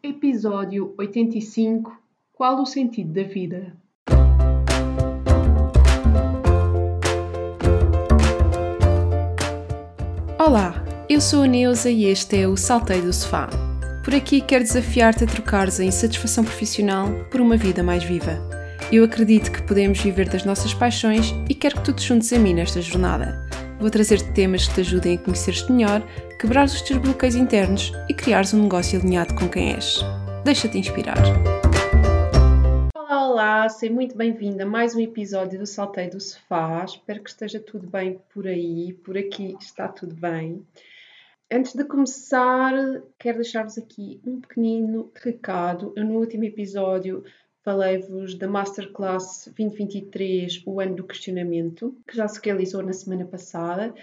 Episódio 85 Qual o sentido da vida? Olá, eu sou a Neuza e este é o Saltei do Sofá. Por aqui quero desafiar-te a trocares a insatisfação profissional por uma vida mais viva. Eu acredito que podemos viver das nossas paixões e quero que tu te juntes a mim nesta jornada. Vou trazer-te temas que te ajudem a conhecer-te melhor, quebrar os teus bloqueios internos e criares um negócio alinhado com quem és. Deixa-te inspirar. Olá, olá, seja muito bem-vinda a mais um episódio do Saltei do Sofá. Espero que esteja tudo bem por aí, por aqui está tudo bem. Antes de começar, quero deixar-vos aqui um pequenino recado. Eu, no último episódio, falei-vos da Masterclass 2023, o ano do questionamento, que já se realizou na semana passada.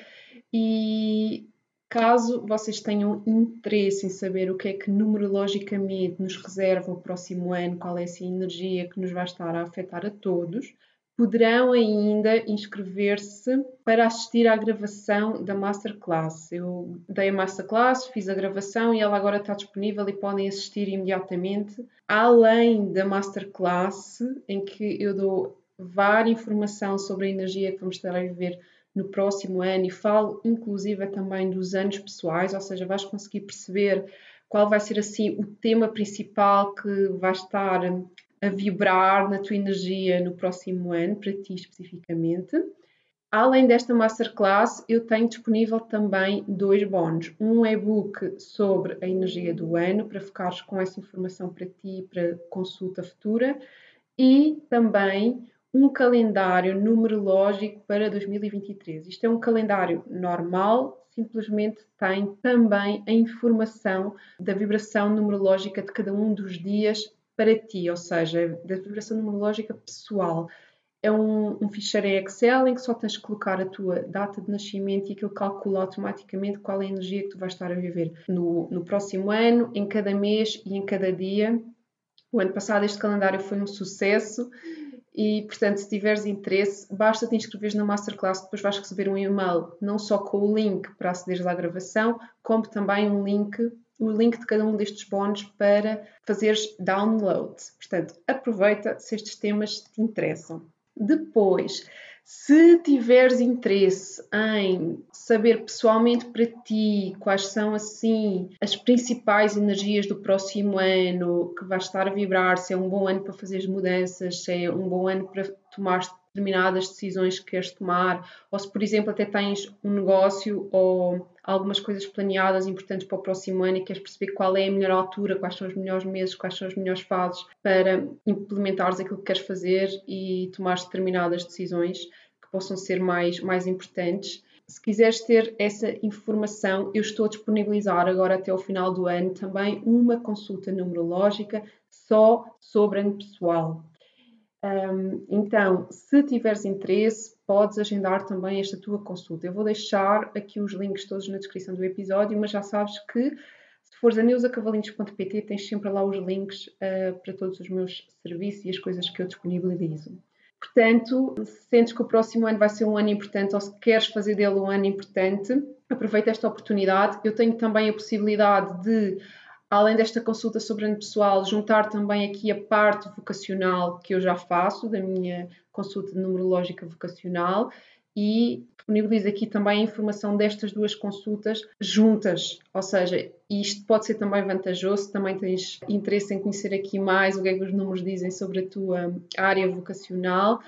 E caso vocês tenham interesse em saber o que é que numerologicamente nos reserva o próximo ano, qual é essa energia que nos vai estar a afetar a todos, poderão ainda inscrever-se para assistir à gravação da Masterclass. Eu dei a Masterclass, fiz a gravação e ela agora está disponível e podem assistir imediatamente. Além da Masterclass, em que eu dou várias informação sobre a energia que vamos estar a viver no próximo ano e falo inclusive também dos anos pessoais, ou seja, vais conseguir perceber qual vai ser assim o tema principal que vai estar a vibrar na tua energia no próximo ano, para ti especificamente. Além desta masterclass, eu tenho disponível também dois bónus. Um e-book sobre a energia do ano, para ficares com essa informação para ti, para consulta futura, e também um calendário numerológico para 2023. Isto é um calendário normal, simplesmente tem também a informação da vibração numerológica de cada um dos dias para ti, ou seja, da vibração numerológica pessoal. É um, um ficheiro em Excel em que só tens que colocar a tua data de nascimento e aquilo calcula automaticamente qual é a energia que tu vais estar a viver no, no próximo ano, em cada mês e em cada dia. O ano passado este calendário foi um sucesso e, portanto, se tiveres interesse, basta te inscreveres na Masterclass, depois vais receber um e-mail não só com o link para acederes à gravação, como também um link o link de cada um destes bónus para fazeres download. Portanto, aproveita se estes temas te interessam. Depois, se tiveres interesse em saber pessoalmente para ti quais são assim as principais energias do próximo ano que vai estar a vibrar, se é um bom ano para fazer mudanças, se é um bom ano para tomar determinadas decisões que queres tomar, ou se, por exemplo, até tens um negócio ou algumas coisas planeadas importantes para o próximo ano e queres perceber qual é a melhor altura, quais são os melhores meses, quais são as melhores fases para implementares aquilo que queres fazer e tomar determinadas decisões que possam ser mais, mais importantes. Se quiseres ter essa informação, eu estou a disponibilizar agora até o final do ano também uma consulta numerológica só sobre ano pessoal. Um, então, se tiveres interesse, podes agendar também esta tua consulta. Eu vou deixar aqui os links todos na descrição do episódio, mas já sabes que se fores a neusacavalinhos.pt tens sempre lá os links uh, para todos os meus serviços e as coisas que eu disponibilizo. Portanto, se sentes que o próximo ano vai ser um ano importante ou se queres fazer dele um ano importante, aproveita esta oportunidade. Eu tenho também a possibilidade de além desta consulta sobre ano pessoal, juntar também aqui a parte vocacional que eu já faço, da minha consulta numerológica vocacional, e disponibilizo aqui também a informação destas duas consultas juntas, ou seja, isto pode ser também vantajoso, também tens interesse em conhecer aqui mais o que é que os números dizem sobre a tua área vocacional,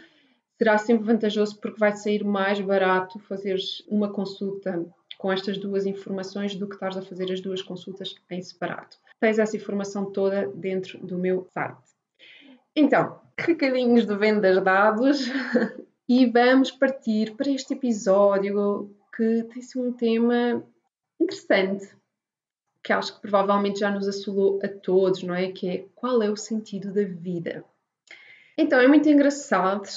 será sempre vantajoso porque vai sair mais barato fazeres uma consulta com estas duas informações do que estás a fazer as duas consultas em separado. Tens essa informação toda dentro do meu site. Então, recadinhos de vendas dados e vamos partir para este episódio que tem sido um tema interessante, que acho que provavelmente já nos assolou a todos, não é? Que é qual é o sentido da vida? Então, é muito engraçado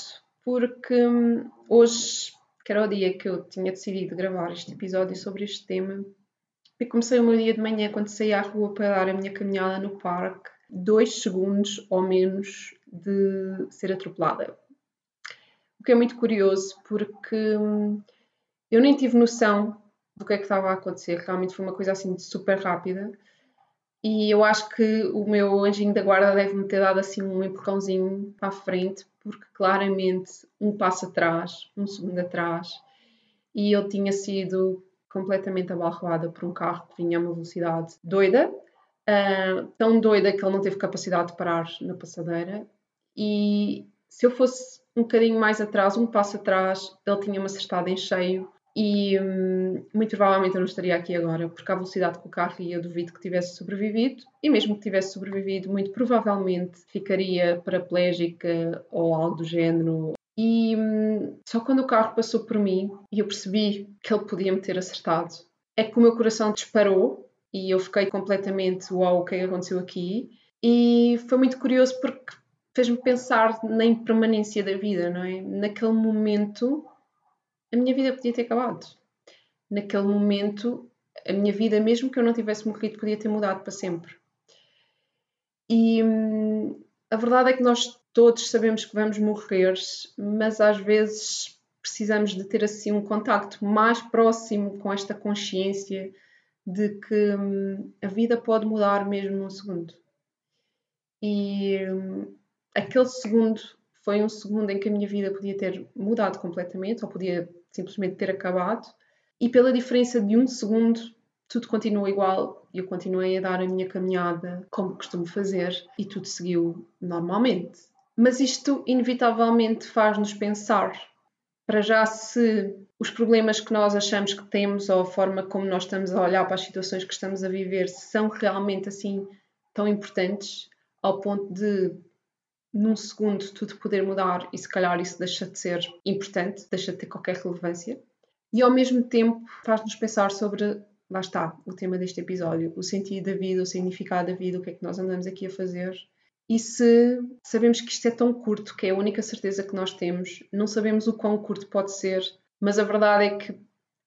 porque hum, hoje que era o dia que eu tinha decidido gravar este episódio sobre este tema. E comecei o meu dia de manhã quando saí à rua para dar a minha caminhada no parque, dois segundos ou menos de ser atropelada. O que é muito curioso porque hum, eu nem tive noção do que é que estava a acontecer. Realmente foi uma coisa assim super rápida. E eu acho que o meu anjinho da guarda deve-me ter dado assim um empurrãozinho para a frente, porque claramente um passo atrás, um segundo atrás, e eu tinha sido completamente abalroada por um carro que vinha a uma velocidade doida, uh, tão doida que ele não teve capacidade de parar na passadeira. E se eu fosse um bocadinho mais atrás, um passo atrás, ele tinha-me acertado em cheio e hum, muito provavelmente eu não estaria aqui agora, porque a velocidade que o carro eu duvido que tivesse sobrevivido, e mesmo que tivesse sobrevivido, muito provavelmente ficaria paraplégica ou algo do género. E hum, só quando o carro passou por mim e eu percebi que ele podia me ter acertado, é que o meu coração disparou e eu fiquei completamente uau, o que é que aconteceu aqui? E foi muito curioso porque fez-me pensar na impermanência da vida, não é? Naquele momento a minha vida podia ter acabado. Naquele momento, a minha vida, mesmo que eu não tivesse morrido, podia ter mudado para sempre. E hum, a verdade é que nós todos sabemos que vamos morrer, mas às vezes precisamos de ter assim um contacto mais próximo com esta consciência de que hum, a vida pode mudar mesmo num segundo. E hum, aquele segundo foi um segundo em que a minha vida podia ter mudado completamente, ou podia simplesmente ter acabado, e pela diferença de um segundo, tudo continua igual. Eu continuei a dar a minha caminhada como costumo fazer e tudo seguiu normalmente. Mas isto inevitavelmente faz-nos pensar. Para já se os problemas que nós achamos que temos ou a forma como nós estamos a olhar para as situações que estamos a viver são realmente assim tão importantes ao ponto de num segundo tudo poder mudar e se calhar isso deixa de ser importante, deixa de ter qualquer relevância. E ao mesmo tempo faz-nos pensar sobre, lá está, o tema deste episódio, o sentido da vida, o significado da vida, o que é que nós andamos aqui a fazer. E se sabemos que isto é tão curto, que é a única certeza que nós temos, não sabemos o quão curto pode ser, mas a verdade é que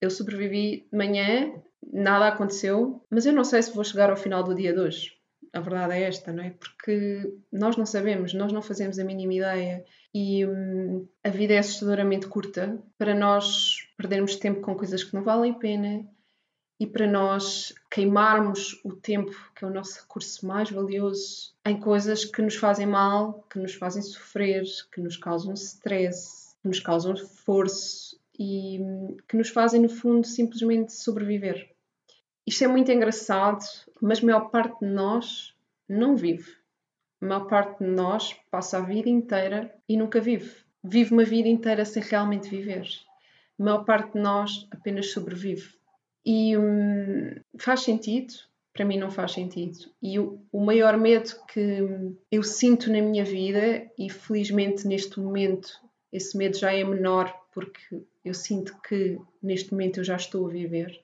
eu sobrevivi de manhã, nada aconteceu, mas eu não sei se vou chegar ao final do dia de hoje a verdade é esta, não é? Porque nós não sabemos, nós não fazemos a mínima ideia e hum, a vida é assustadoramente curta para nós perdermos tempo com coisas que não valem a pena e para nós queimarmos o tempo, que é o nosso recurso mais valioso, em coisas que nos fazem mal, que nos fazem sofrer, que nos causam stress, que nos causam esforço e hum, que nos fazem, no fundo, simplesmente sobreviver. Isto é muito engraçado, mas a maior parte de nós não vive. A maior parte de nós passa a vida inteira e nunca vive. Vive uma vida inteira sem realmente viver. A maior parte de nós apenas sobrevive. E hum, faz sentido? Para mim não faz sentido. E o, o maior medo que eu sinto na minha vida, e felizmente neste momento esse medo já é menor, porque eu sinto que neste momento eu já estou a viver,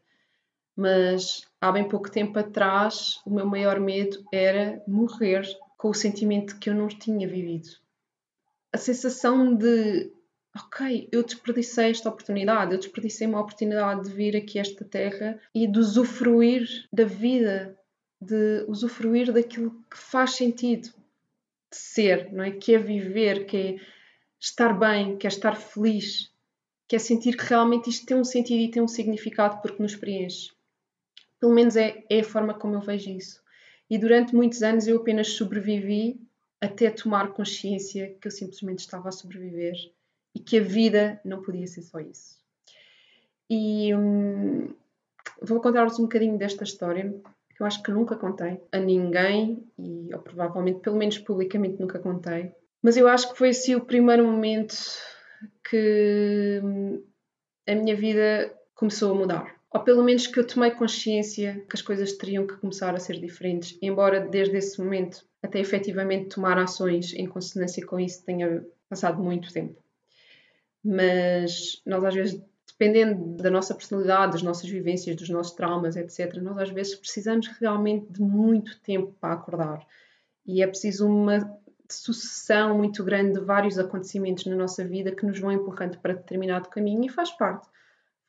mas há bem pouco tempo atrás o meu maior medo era morrer com o sentimento que eu não tinha vivido. A sensação de, ok, eu desperdicei esta oportunidade, eu desperdicei uma oportunidade de vir aqui a esta terra e de usufruir da vida, de usufruir daquilo que faz sentido de ser, não é? Que é viver, que é estar bem, que é estar feliz, que é sentir que realmente isto tem um sentido e tem um significado porque nos preenche. Pelo menos é, é a forma como eu vejo isso. E durante muitos anos eu apenas sobrevivi até tomar consciência que eu simplesmente estava a sobreviver e que a vida não podia ser só isso. E hum, vou contar-vos um bocadinho desta história que eu acho que nunca contei a ninguém e ou provavelmente pelo menos publicamente nunca contei. Mas eu acho que foi assim o primeiro momento que hum, a minha vida começou a mudar ou pelo menos que eu tomei consciência que as coisas teriam que começar a ser diferentes, embora desde esse momento até efetivamente tomar ações em consonância com isso tenha passado muito tempo. Mas nós às vezes, dependendo da nossa personalidade, das nossas vivências, dos nossos traumas, etc., nós às vezes precisamos realmente de muito tempo para acordar. E é preciso uma sucessão muito grande de vários acontecimentos na nossa vida que nos vão empurrando para determinado caminho e faz parte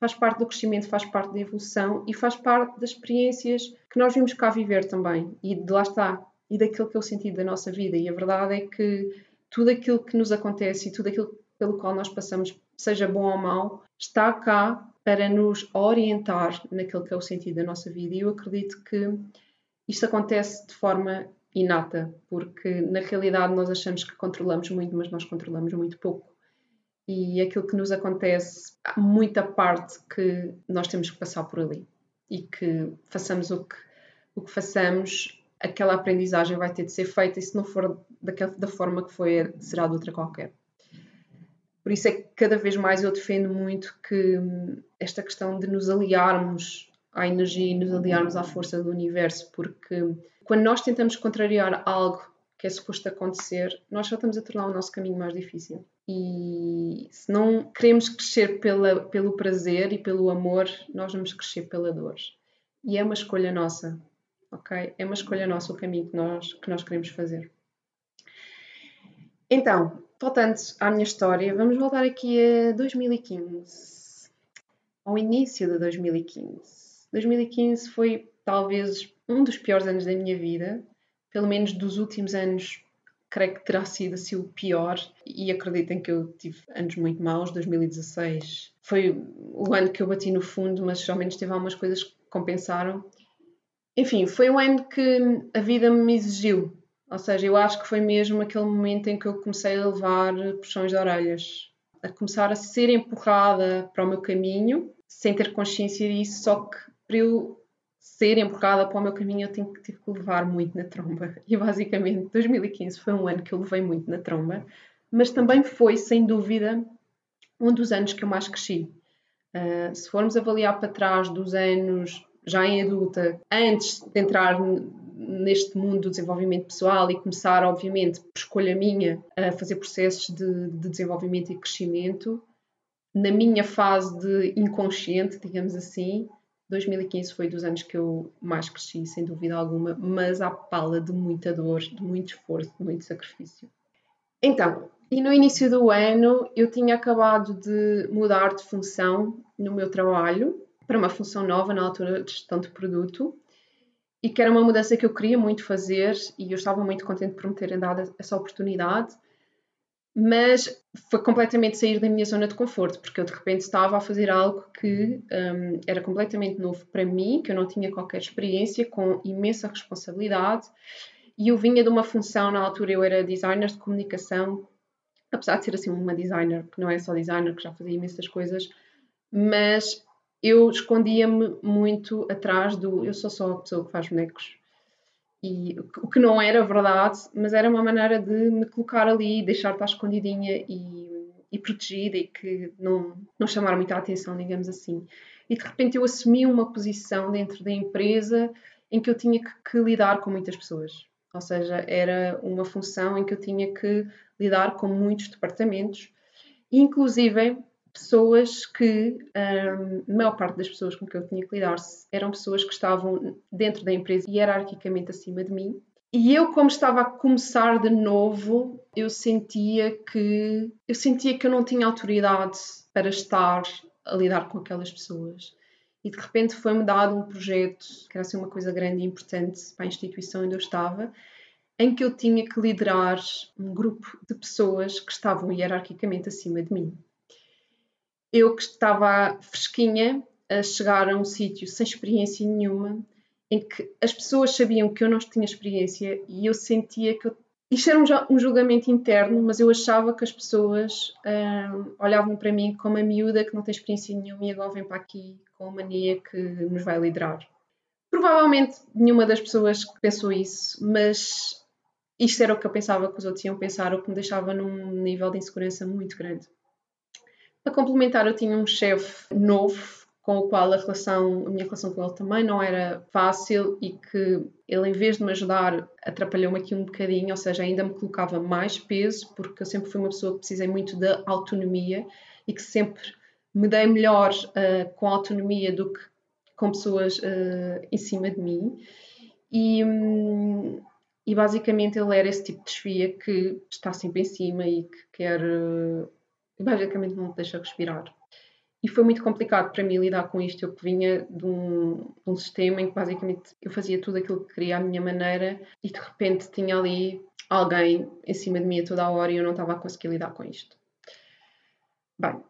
faz parte do crescimento, faz parte da evolução e faz parte das experiências que nós vimos cá viver também. E de lá está, e daquilo que é o sentido da nossa vida. E a verdade é que tudo aquilo que nos acontece e tudo aquilo pelo qual nós passamos, seja bom ou mau, está cá para nos orientar naquilo que é o sentido da nossa vida. E eu acredito que isto acontece de forma inata, porque na realidade nós achamos que controlamos muito, mas nós controlamos muito pouco. E aquilo que nos acontece, há muita parte que nós temos que passar por ali e que façamos o que, o que façamos, aquela aprendizagem vai ter de ser feita e se não for daquela, da forma que foi, será de outra qualquer. Por isso é que cada vez mais eu defendo muito que esta questão de nos aliarmos à energia e nos aliarmos à força do universo, porque quando nós tentamos contrariar algo que é suposto acontecer, nós só estamos a tornar o nosso caminho mais difícil. E se não queremos crescer pela, pelo prazer e pelo amor, nós vamos crescer pela dor. E é uma escolha nossa, ok? É uma escolha nossa o caminho que nós, que nós queremos fazer. Então, voltando à minha história, vamos voltar aqui a 2015, ao início de 2015. 2015 foi talvez um dos piores anos da minha vida, pelo menos dos últimos anos, creio que terá sido assim o pior. E acreditem que eu tive anos muito maus. 2016 foi o ano que eu bati no fundo, mas ao menos teve algumas coisas que compensaram. Enfim, foi um ano que a vida me exigiu. Ou seja, eu acho que foi mesmo aquele momento em que eu comecei a levar puxões de orelhas, a começar a ser empurrada para o meu caminho, sem ter consciência disso, só que para eu ser empurrada para o meu caminho, eu tive, que levar muito na tromba. E basicamente 2015 foi um ano que eu levei muito na tromba, mas também foi, sem dúvida, um dos anos que eu mais cresci. Uh, se formos avaliar para trás dos anos já em adulta, antes de entrar neste mundo do desenvolvimento pessoal e começar, obviamente, por escolha minha, a fazer processos de, de desenvolvimento e crescimento, na minha fase de inconsciente, digamos assim, 2015 foi dos anos que eu mais cresci, sem dúvida alguma, mas à pala de muita dor, de muito esforço, de muito sacrifício. Então, e no início do ano eu tinha acabado de mudar de função no meu trabalho para uma função nova na altura de gestão de produto e que era uma mudança que eu queria muito fazer e eu estava muito contente por me terem dado essa oportunidade mas foi completamente sair da minha zona de conforto, porque eu de repente estava a fazer algo que um, era completamente novo para mim, que eu não tinha qualquer experiência, com imensa responsabilidade, e eu vinha de uma função, na altura eu era designer de comunicação, apesar de ser assim uma designer, que não é só designer, que já fazia imensas coisas, mas eu escondia-me muito atrás do eu sou só a pessoa que faz bonecos e, o que não era verdade, mas era uma maneira de me colocar ali, deixar estar escondidinha e, e protegida e que não, não chamar muita atenção, digamos assim. E de repente eu assumi uma posição dentro da empresa em que eu tinha que, que lidar com muitas pessoas. Ou seja, era uma função em que eu tinha que lidar com muitos departamentos, inclusive pessoas que, a maior parte das pessoas com que eu tinha que lidar eram pessoas que estavam dentro da empresa hierarquicamente acima de mim. E eu, como estava a começar de novo, eu sentia que eu sentia que eu não tinha autoridade para estar a lidar com aquelas pessoas. E de repente foi-me dado um projeto que era assim uma coisa grande e importante para a instituição onde eu estava, em que eu tinha que liderar um grupo de pessoas que estavam hierarquicamente acima de mim eu que estava fresquinha a chegar a um sítio sem experiência nenhuma, em que as pessoas sabiam que eu não tinha experiência e eu sentia que eu... Isto era um, julgamento interno, mas eu achava que as pessoas hum, olhavam para mim como a miúda que não tem experiência nenhuma e agora vem para aqui com a mania que nos vai liderar. Provavelmente nenhuma das pessoas pensou isso, mas isto era o que eu pensava que os outros iam pensar, o que me deixava num nível de insegurança muito grande. Para complementar, eu tinha um chefe novo com o qual a relação, a minha relação com ele também não era fácil e que ele, em vez de me ajudar, atrapalhou-me aqui um bocadinho, ou seja, ainda me colocava mais peso, porque eu sempre fui uma pessoa que precisei muito da autonomia e que sempre me dei melhor uh, com autonomia do que com pessoas uh, em cima de mim. E, um, e basicamente ele era esse tipo de desfia que está sempre em cima e que quer. Uh, basicamente não te deixa respirar. E foi muito complicado para mim lidar com isto. Eu que vinha de um, de um, sistema em que basicamente eu fazia tudo aquilo que queria à minha maneira e de repente tinha ali alguém em cima de mim a toda a hora e eu não estava a conseguir lidar com isto. Bem,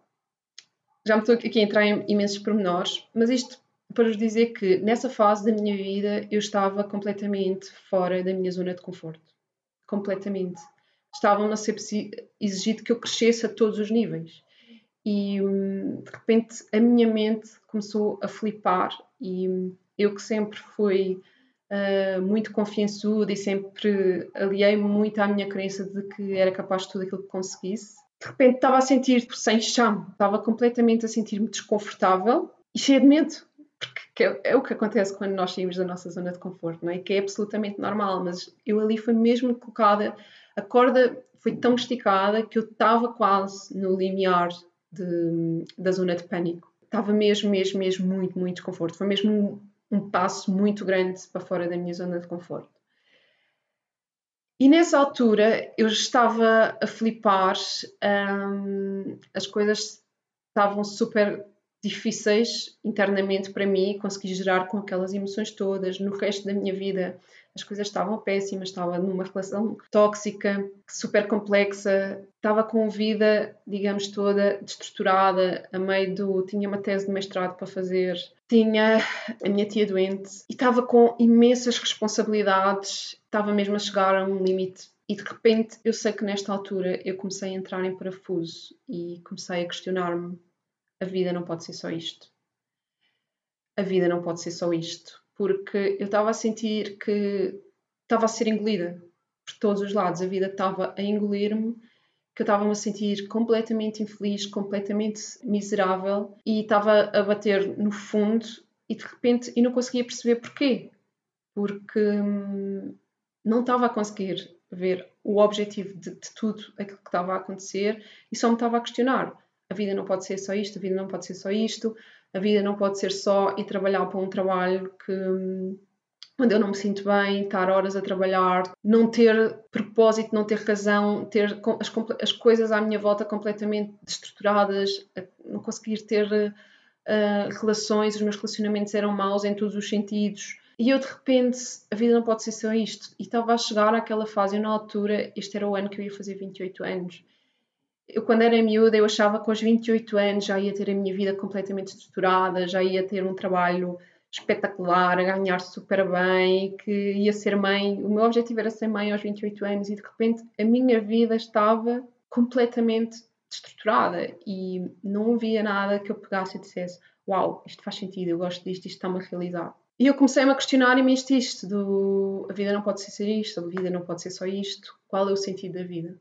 já me estou aqui a entrar em imensos pormenores, mas isto para vos dizer que nessa fase da minha vida eu estava completamente fora da minha zona de conforto. Completamente. Estavam a ser exigido que eu crescesse a todos os níveis. E hum, de repente a minha mente começou a flipar e hum, eu que sempre fui uh, muito confiançuda e sempre aliei muito à minha crença de que era capaz de tudo aquilo que conseguisse, de repente estava a sentir sem chão, estava completamente a sentir-me desconfortável e cheia de medo, porque é, é, o que acontece quando nós saímos da nossa zona de conforto, não é? Que é absolutamente normal, mas eu ali foi mesmo colocada, a corda foi tão esticada que eu estava quase no limiar de, da zona de pânico. Estava mesmo, mesmo, mesmo muito, muito desconforto. Foi mesmo um, um passo muito grande para fora da minha zona de conforto. E nessa altura eu estava a flipar, um, as coisas estavam super difíceis internamente para mim, consegui gerar com aquelas emoções todas. No resto da minha vida as coisas estavam péssimas, estava numa relação tóxica, super complexa, estava com vida, digamos, toda destruturada, a meio do. tinha uma tese de mestrado para fazer, tinha a minha tia doente e estava com imensas responsabilidades, estava mesmo a chegar a um limite. E de repente eu sei que nesta altura eu comecei a entrar em parafuso e comecei a questionar-me a vida não pode ser só isto. A vida não pode ser só isto. Porque eu estava a sentir que estava a ser engolida por todos os lados. A vida estava a engolir-me, que eu estava a sentir completamente infeliz, completamente miserável e estava a bater no fundo e de repente e não conseguia perceber porquê. Porque hum, não estava a conseguir ver o objetivo de, de tudo aquilo que estava a acontecer e só me estava a questionar a vida não pode ser só isto, a vida não pode ser só isto, a vida não pode ser só ir trabalhar para um trabalho que onde eu não me sinto bem, estar horas a trabalhar, não ter propósito, não ter razão, ter as, as coisas à minha volta completamente destruturadas, não conseguir ter uh, relações, os meus relacionamentos eram maus em todos os sentidos. E eu de repente, a vida não pode ser só isto. E estava a chegar àquela fase, eu na altura, este era o ano que eu ia fazer 28 anos, eu quando era miúda eu achava que aos 28 anos já ia ter a minha vida completamente estruturada, já ia ter um trabalho espetacular, a ganhar super bem, que ia ser mãe. O meu objetivo era ser mãe aos 28 anos e de repente a minha vida estava completamente estruturada e não havia nada que eu pegasse e dissesse uau, isto faz sentido, eu gosto disto, isto está-me a realizar. E eu comecei-me a questionar-me isto, isto, do a vida não pode ser isto, a vida não pode ser só isto, qual é o sentido da vida?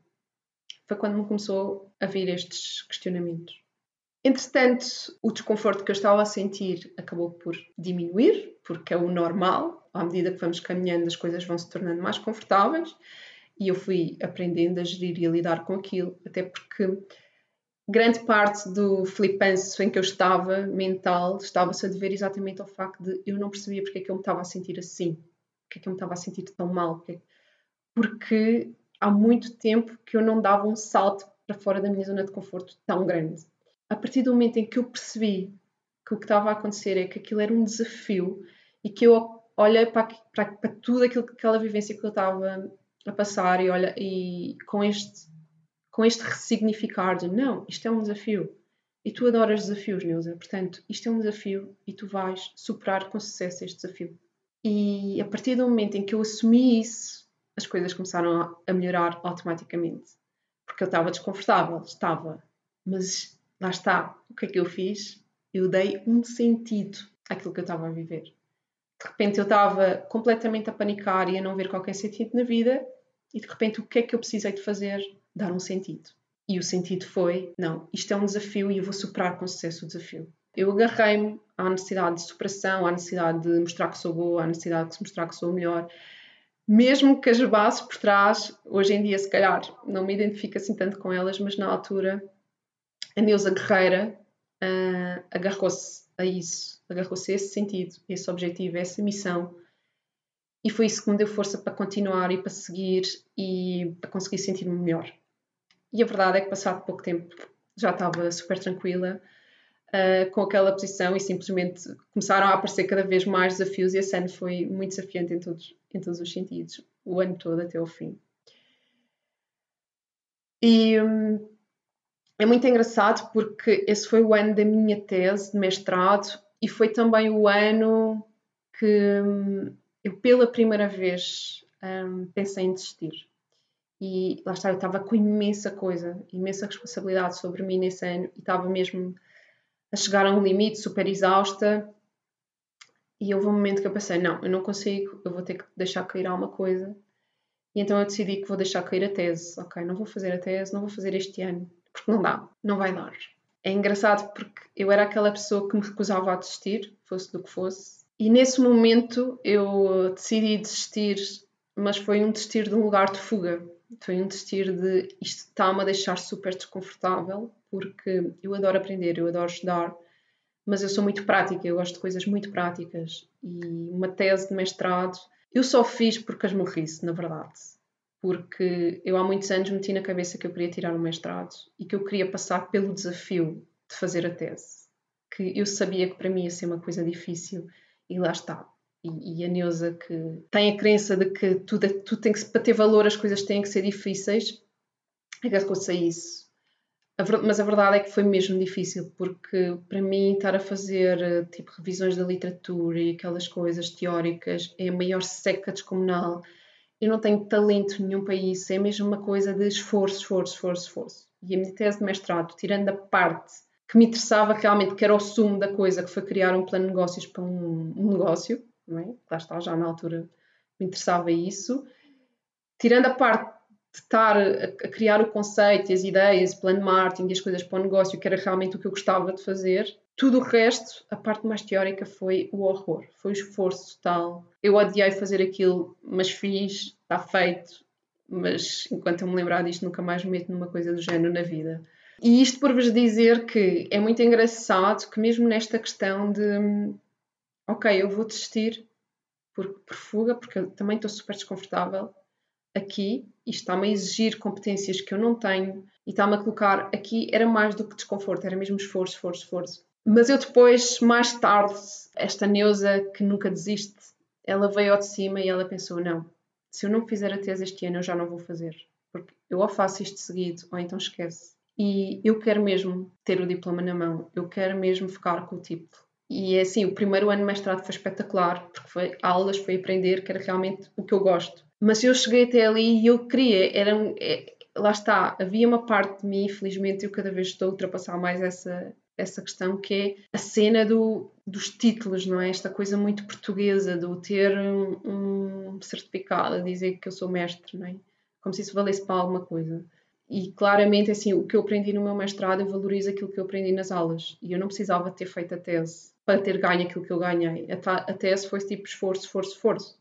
Foi quando me começou a vir estes questionamentos. Entretanto, o desconforto que eu estava a sentir acabou por diminuir, porque é o normal. À medida que vamos caminhando, as coisas vão se tornando mais confortáveis e eu fui aprendendo a gerir e a lidar com aquilo, até porque grande parte do flipanço em que eu estava, mental, estava-se a dever exatamente ao facto de eu não percebia porque é que eu me estava a sentir assim, porque é que eu me estava a sentir tão mal, porque há muito tempo que eu não dava um salto para fora da minha zona de conforto tão grande. A partir do momento em que eu percebi que o que estava a acontecer é que aquilo era um desafio e que eu olhei para, para, para tudo aquilo, aquela vivência que eu estava a passar e olha e com este com este ressignificar de não, isto é um desafio. E tu adoras desafios, Neuza. Portanto, isto é um desafio e tu vais superar com sucesso este desafio. E a partir do momento em que eu assumi isso as coisas começaram a melhorar automaticamente. Porque eu estava desconfortável, estava. Mas lá está, o que é que eu fiz? Eu dei um sentido àquilo que eu estava a viver. De repente eu estava completamente a panicar e a não ver qualquer sentido na vida, e de repente o que é que eu precisei de fazer? Dar um sentido. E o sentido foi: não, isto é um desafio e eu vou superar com sucesso o desafio. Eu agarrei-me à necessidade de superação, à necessidade de mostrar que sou boa, à necessidade de mostrar que sou melhor, mesmo que as bases por trás, hoje em dia, se calhar, não me identifico assim tanto com elas, mas na altura, a Neuza Guerreira uh, agarrou-se a isso, agarrou-se a esse sentido, a esse objetivo, a essa missão. E foi isso que me deu força para continuar e para seguir e para conseguir sentir-me melhor. E a verdade é que, passado pouco tempo, já estava super tranquila, uh, com aquela posição e simplesmente começaram a aparecer cada vez mais desafios e esse ano foi muito desafiante em todos, em todos os sentidos, o ano todo até o fim. E hum, é muito engraçado porque esse foi o ano da minha tese de mestrado e foi também o ano que hum, eu, pela primeira vez, um, pensei em desistir. E lá está, eu estava com imensa coisa, imensa responsabilidade sobre mim nesse ano e estava mesmo a chegar a um limite, super exausta. E houve um momento que eu pensei: não, eu não consigo, eu vou ter que deixar cair alguma coisa. E então eu decidi que vou deixar cair a tese. Ok, não vou fazer a tese, não vou fazer este ano, porque não dá, não vai dar. É engraçado porque eu era aquela pessoa que me recusava a desistir, fosse do que fosse. E nesse momento eu decidi desistir, mas foi um desistir de um lugar de fuga. Foi um desistir de isto está-me a deixar super desconfortável, porque eu adoro aprender, eu adoro estudar, mas eu sou muito prática, eu gosto de coisas muito práticas. E uma tese de mestrado eu só fiz porque as morrisse, na verdade. Porque eu há muitos anos meti na cabeça que eu queria tirar um mestrado e que eu queria passar pelo desafio de fazer a tese. Que eu sabia que para mim ia ser uma coisa difícil e lá está. E, e a Neuza que tem a crença de que tudo, tudo tem que, para ter valor as coisas têm que ser difíceis, agarrou-se a isso mas a verdade é que foi mesmo difícil, porque para mim estar a fazer eh, tipo revisões da literatura e aquelas coisas teóricas é a maior seca descomunal. Eu não tenho talento nenhum para isso, é mesmo uma coisa de esforço, esforço, esforço, esforço. E a minha tese de mestrado, tirando a parte que me interessava realmente, que era o sumo da coisa, que foi criar um plano de negócios para um, um negócio, não é? Lá está, já na altura me interessava isso. Tirando a parte de estar a, criar o conceito, as ideias, o plano de marketing e as coisas para o negócio, que era realmente o que eu gostava de fazer. Tudo o resto, a parte mais teórica, foi o horror, foi o esforço total. Eu odiei fazer aquilo, mas fiz, está feito, mas enquanto eu me lembrar disto, nunca mais me meto numa coisa do género na vida. E isto por vos dizer que é muito engraçado que, mesmo nesta questão de ok, eu vou desistir por, por fuga, porque eu também estou super desconfortável aqui, e está-me a exigir competências que eu não tenho e está-me a colocar aqui, era mais do que desconforto, era mesmo esforço, esforço, esforço. Mas eu depois, mais tarde, esta Neuza que nunca desiste, ela veio ao de cima e ela pensou: não, se eu não fizer a tese este ano, eu já não vou fazer. Porque eu ou faço isto seguido, ou então esquece. E eu quero mesmo ter o diploma na mão, eu quero mesmo ficar com o título. E é assim, o primeiro ano de mestrado foi espetacular, porque foi aulas, foi aprender, que era realmente o que eu gosto. Mas eu cheguei até ali e eu queria, era é, lá está, havia uma parte de mim, infelizmente, eu cada vez estou a ultrapassar mais essa, essa questão, que é a cena do, dos títulos, não é? Esta coisa muito portuguesa, do ter um, um certificado a dizer que eu sou mestre, não é? Como se isso valesse para alguma coisa. E claramente, assim, o que eu aprendi no meu mestrado, eu valorizo aquilo que eu aprendi nas aulas. E eu não precisava ter feito a tese para ter ganho aquilo que eu ganhei. A, tese foi tipo esforço, esforço, esforço.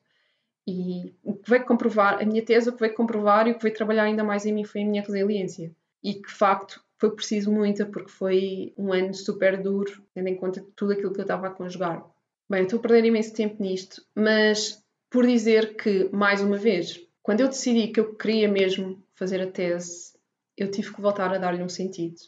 E o que veio comprovar, a minha tese, o que veio comprovar e o que veio trabalhar ainda mais em mim foi a minha resiliência. E que, de facto, foi preciso muita, porque foi um ano super duro, tendo em conta tudo aquilo que eu estava a conjugar. Bem, estou a perder imenso tempo nisto, mas por dizer que, mais uma vez, quando eu decidi que eu queria mesmo fazer a tese, eu tive que voltar a dar-lhe um sentido.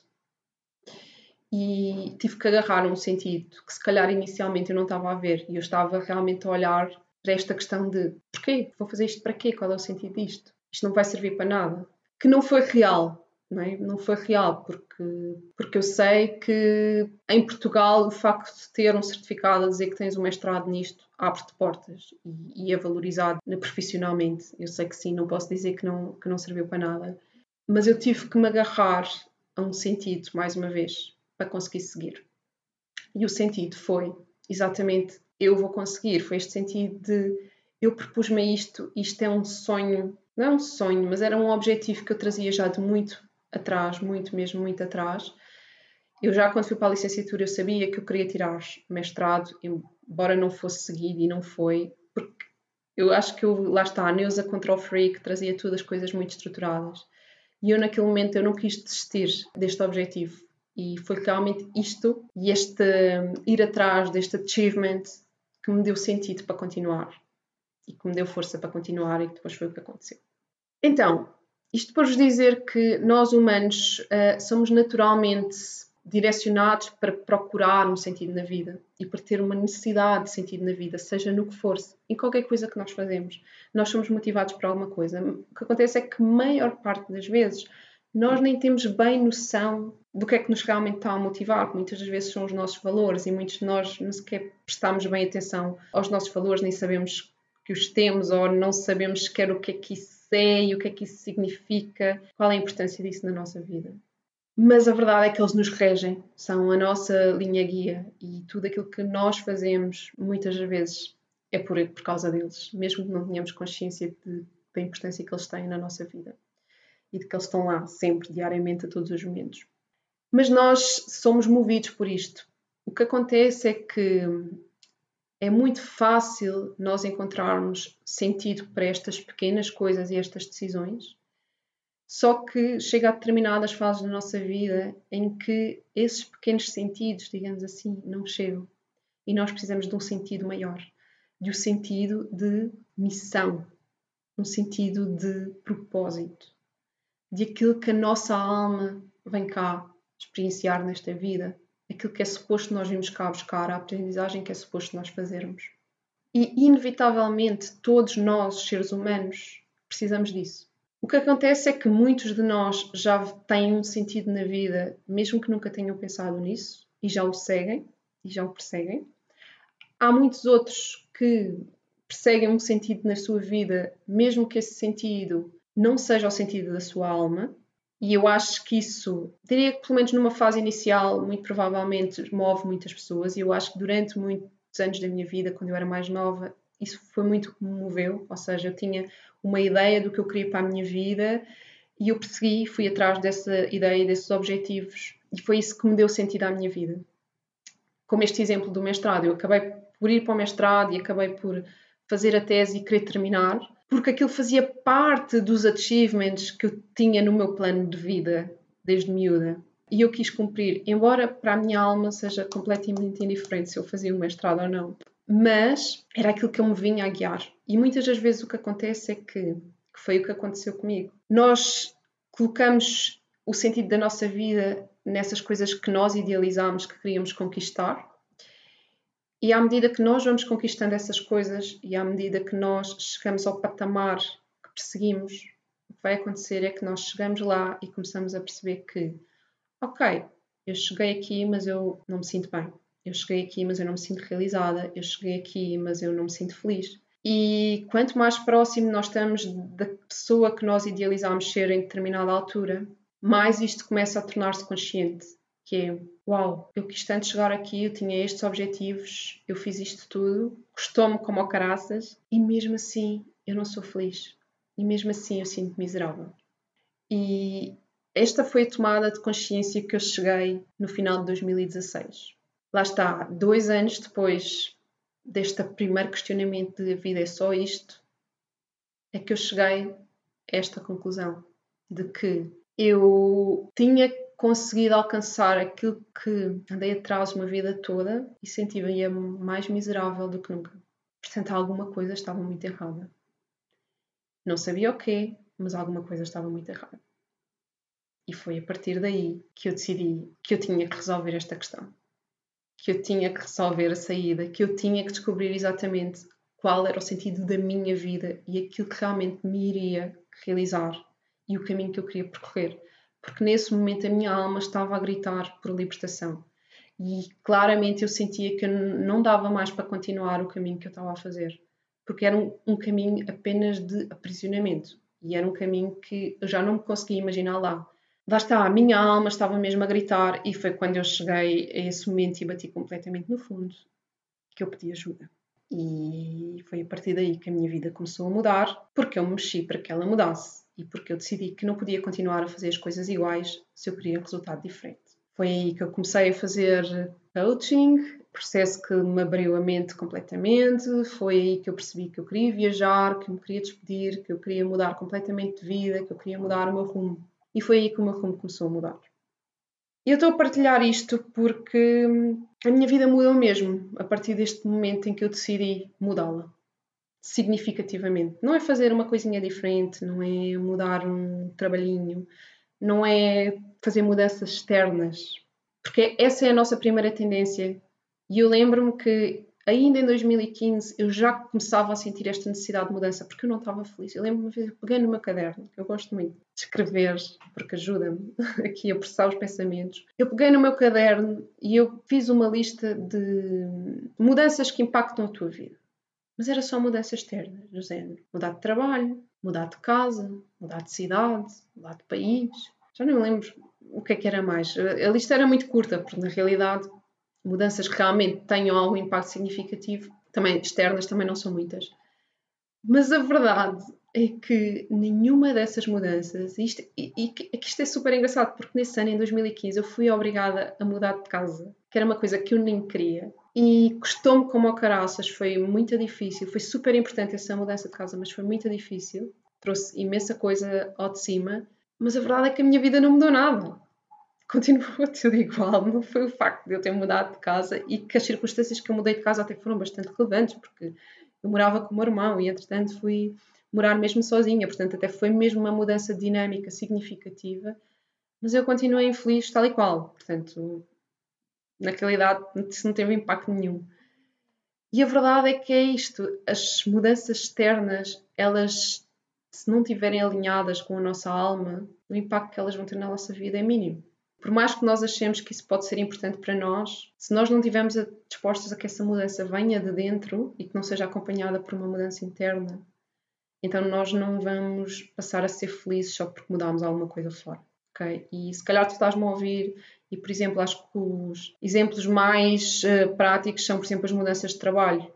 E tive que agarrar um sentido que, se calhar, inicialmente eu não estava a ver, e eu estava realmente a olhar para esta questão de porquê? Vou fazer isto para quê? Qual é o sentido disto? Isto não vai servir para nada. Que não foi real, não, é? não foi real, porque, porque eu sei que em Portugal o facto de ter um certificado a dizer que tens um mestrado nisto abre-te portas e, e, é valorizado profissionalmente. Eu sei que sim, não posso dizer que não, que não serviu para nada, mas eu tive que me agarrar a um sentido, mais uma vez, para conseguir seguir. E o sentido foi exatamente eu vou conseguir. Foi este sentido de eu propus-me a isto, isto é um sonho, não é um sonho, mas era um objetivo que eu trazia já de muito atrás, muito mesmo, muito atrás. Eu já quando fui para a licenciatura eu sabia que eu queria tirar mestrado, embora não fosse seguido e não foi, porque eu acho que eu, lá está, a Neuza Control Freak trazia todas as coisas muito estruturadas. E eu naquele momento eu não quis desistir deste objetivo. E foi realmente isto e este ir atrás deste achievement que me deu sentido para continuar e que me deu força para continuar e que depois foi o que aconteceu. Então, isto para vos dizer que nós humanos uh, somos naturalmente direcionados para procurar um sentido na vida e para ter uma necessidade de sentido na vida, seja no que for, em qualquer coisa que nós fazemos. Nós somos motivados por alguma coisa. O que acontece é que, maior parte das vezes, nós nem temos bem noção do que é que nos realmente está a motivar, que muitas das vezes são os nossos valores e muitos de nós não sequer prestamos bem atenção aos nossos valores, nem sabemos que os temos ou não sabemos sequer o que é que isso é e o que é que isso significa, qual é a importância disso na nossa vida. Mas a verdade é que eles nos regem, são a nossa linha guia e tudo aquilo que nós fazemos muitas vezes é por, por causa deles, mesmo que não tenhamos consciência de, da importância que eles têm na nossa vida e de que eles estão lá sempre, diariamente, a todos os momentos. Mas nós somos movidos por isto. O que acontece é que é muito fácil nós encontrarmos sentido para estas pequenas coisas e estas decisões, só que chega a determinadas fases da nossa vida em que esses pequenos sentidos, digamos assim, não chegam e nós precisamos de um sentido maior, de um sentido de missão, um sentido de propósito, de aquilo que a nossa alma vem cá experienciar nesta vida, aquilo que é suposto nós virmos cá buscar, a aprendizagem que é suposto nós fazermos. E, inevitavelmente, todos nós, seres humanos, precisamos disso. O que acontece é que muitos de nós já têm um sentido na vida, mesmo que nunca tenham pensado nisso, e já o seguem, e já o perseguem. Há muitos outros que perseguem um sentido na sua vida, mesmo que esse sentido não seja o sentido da sua alma, e eu acho que isso, diria que pelo menos numa fase inicial, muito provavelmente move muitas pessoas. E eu acho que durante muitos anos da minha vida, quando eu era mais nova, isso foi muito que me moveu. Ou seja, eu tinha uma ideia do que eu queria para a minha vida e eu persegui, fui atrás dessa ideia, desses objetivos. E foi isso que me deu sentido à minha vida. Como este exemplo do mestrado, eu acabei por ir para o mestrado e acabei por fazer a tese e querer terminar porque aquilo fazia parte dos achievements que eu tinha no meu plano de vida desde miúda. E eu quis cumprir, embora para a minha alma seja completamente indiferente se eu fazia o mestrado ou não. Mas era aquilo que eu me vinha a guiar. E muitas das vezes o que acontece é que, que foi o que aconteceu comigo. Nós colocamos o sentido da nossa vida nessas coisas que nós idealizamos que queríamos conquistar e à medida que nós vamos conquistando essas coisas e à medida que nós chegamos ao patamar que perseguimos, o que vai acontecer é que nós chegamos lá e começamos a perceber que, ok, eu cheguei aqui, mas eu não me sinto bem. Eu cheguei aqui, mas eu não me sinto realizada. Eu cheguei aqui, mas eu não me sinto feliz. E quanto mais próximo nós estamos da pessoa que nós idealizamos ser em determinada altura, mais isto começa a tornar-se consciente que é uau, eu quis tanto chegar aqui, eu tinha estes objetivos, eu fiz isto tudo, custou-me como ao caraças e mesmo assim eu não sou feliz. E mesmo assim eu sinto miserável. E esta foi a tomada de consciência que eu cheguei no final de 2016. Lá está, dois anos depois deste primeiro questionamento de vida é só isto, é que eu cheguei a esta conclusão de que eu tinha conseguido alcançar aquilo que andei atrás uma vida toda e sentia-me mais miserável do que nunca. Portanto, alguma coisa estava muito errada. Não sabia o quê, mas alguma coisa estava muito errada. E foi a partir daí que eu decidi que eu tinha que resolver esta questão. Que eu tinha que resolver a saída, que eu tinha que descobrir exatamente qual era o sentido da minha vida e aquilo que realmente me iria realizar e o caminho que eu queria percorrer porque nesse momento a minha alma estava a gritar por libertação. E claramente eu sentia que eu não dava mais para continuar o caminho que eu estava a fazer, porque era um, um caminho apenas de aprisionamento e era um caminho que eu já não me conseguia imaginar lá. Lá está, a minha alma estava mesmo a gritar e foi quando eu cheguei a esse momento e bati completamente no fundo que eu pedi ajuda. E foi a partir daí que a minha vida começou a mudar, porque eu me mexi para que ela mudasse e porque eu decidi que não podia continuar a fazer as coisas iguais se eu queria um resultado diferente. Foi aí que eu comecei a fazer coaching, processo que me abriu a mente completamente. Foi aí que eu percebi que eu queria viajar, que me queria despedir, que eu queria mudar completamente de vida, que eu queria mudar o meu rumo. E foi aí que o meu rumo começou a mudar. Eu estou a partilhar isto porque a minha vida mudou mesmo a partir deste momento em que eu decidi mudá-la significativamente. Não é fazer uma coisinha diferente, não é mudar um trabalhinho, não é fazer mudanças externas, porque essa é a nossa primeira tendência. E eu lembro-me que ainda em 2015 eu já começava a sentir esta necessidade de mudança porque eu não estava feliz. Eu lembro uma vez, eu peguei no meu caderno, eu gosto muito de escrever porque ajuda-me aqui a processar os pensamentos. Eu peguei no meu caderno e eu fiz uma lista de mudanças que impactam a tua vida. Mas era só mudanças externas, do género. Mudar de trabalho, mudar de casa, mudar de cidade, mudar de país. Já não me lembro o que é que era mais. A lista era muito curta, porque na realidade mudanças que realmente tenham algum impacto significativo, também externas, também não são muitas. Mas a verdade é que nenhuma dessas mudanças, isto, e, e, é que isto é super engraçado, porque nesse ano, em 2015, eu fui obrigada a mudar de casa, que era uma coisa que eu nem queria. E custou-me como ao caraças, foi muito difícil, foi super importante essa mudança de casa, mas foi muito difícil, trouxe imensa coisa ao de cima, mas a verdade é que a minha vida não mudou nada continua tudo igual. Não foi o facto de eu ter mudado de casa e que as circunstâncias que eu mudei de casa até foram bastante relevantes, porque eu morava com o meu irmão e, entretanto, fui morar mesmo sozinha. Portanto, até foi mesmo uma mudança dinâmica significativa. Mas eu continuei infeliz tal e qual. Portanto, na realidade, isso não teve impacto nenhum. E a verdade é que é isto: as mudanças externas, elas, se não estiverem alinhadas com a nossa alma, o impacto que elas vão ter na nossa vida é mínimo por mais que nós achemos que isso pode ser importante para nós, se nós não estivermos dispostos a que essa mudança venha de dentro e que não seja acompanhada por uma mudança interna, então nós não vamos passar a ser felizes só porque mudámos alguma coisa fora. Okay? E se calhar tu estás-me a ouvir e, por exemplo, acho que os exemplos mais uh, práticos são, por exemplo, as mudanças de trabalho.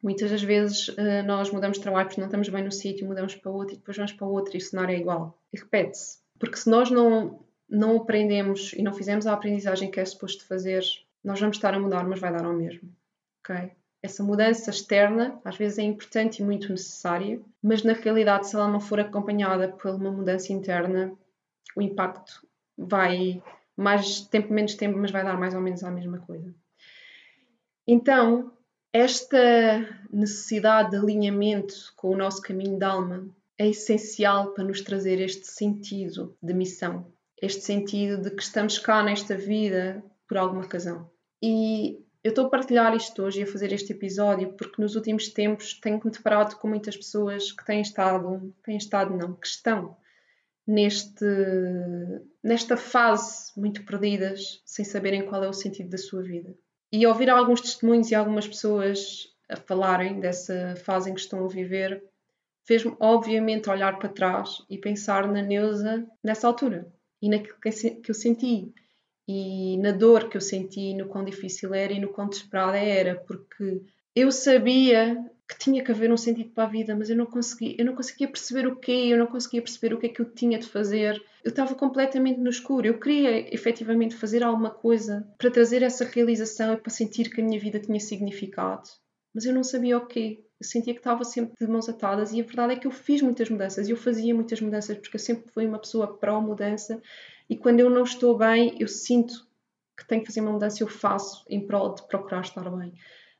Muitas das vezes uh, nós mudamos de trabalho porque não estamos bem no sítio, mudamos para outro e depois vamos para outro e o cenário é igual. E repete-se. Porque se nós não não aprendemos e não fizemos a aprendizagem que é suposto fazer, nós vamos estar a mudar, mas vai dar ao mesmo. Ok? Essa mudança externa às vezes é importante e muito necessária, mas na realidade, se ela não for acompanhada por uma mudança interna, o impacto vai mais tempo, menos tempo, mas vai dar mais ou menos a mesma coisa. Então, esta necessidade de alinhamento com o nosso caminho de alma é essencial para nos trazer este sentido de missão, este sentido de que estamos cá nesta vida por alguma razão. E eu estou a partilhar isto hoje e a fazer este episódio porque nos últimos tempos tenho-me deparado com muitas pessoas que têm estado, têm estado não, que estão neste, nesta fase muito perdidas, sem saberem qual é o sentido da sua vida. E ouvir alguns testemunhos e algumas pessoas a falarem dessa fase em que estão a viver fez-me obviamente olhar para trás e pensar na Neuza nessa altura e naquilo que eu senti e na dor que eu senti, no quão difícil era e no quão desesperada era, porque eu sabia que tinha que haver um sentido para a vida, mas eu não conseguia, eu não conseguia perceber o quê, eu não conseguia perceber o que é que eu tinha de fazer. Eu estava completamente no escuro. Eu queria efetivamente fazer alguma coisa para trazer essa realização e para sentir que a minha vida tinha significado, mas eu não sabia o quê eu sentia que estava sempre de mãos atadas e a verdade é que eu fiz muitas mudanças, eu fazia muitas mudanças porque eu sempre fui uma pessoa pró-mudança e quando eu não estou bem, eu sinto que tenho que fazer uma mudança, eu faço em prol de procurar estar bem.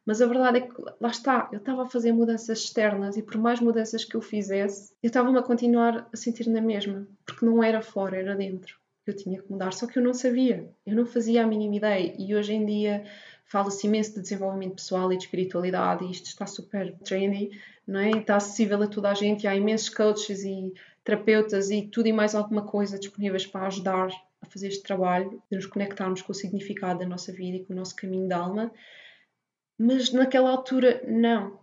Mas a verdade é que, lá está, eu estava a fazer mudanças externas e por mais mudanças que eu fizesse, eu estava-me a continuar a sentir na mesma, porque não era fora, era dentro. Eu tinha que mudar, só que eu não sabia, eu não fazia a mínima ideia. E hoje em dia fala-se imenso de desenvolvimento pessoal e de espiritualidade e isto está super trendy, não é? está acessível a toda a gente há imensos coaches e terapeutas e tudo e mais alguma coisa disponíveis para ajudar a fazer este trabalho, de nos conectarmos com o significado da nossa vida e com o nosso caminho de alma. Mas naquela altura, não.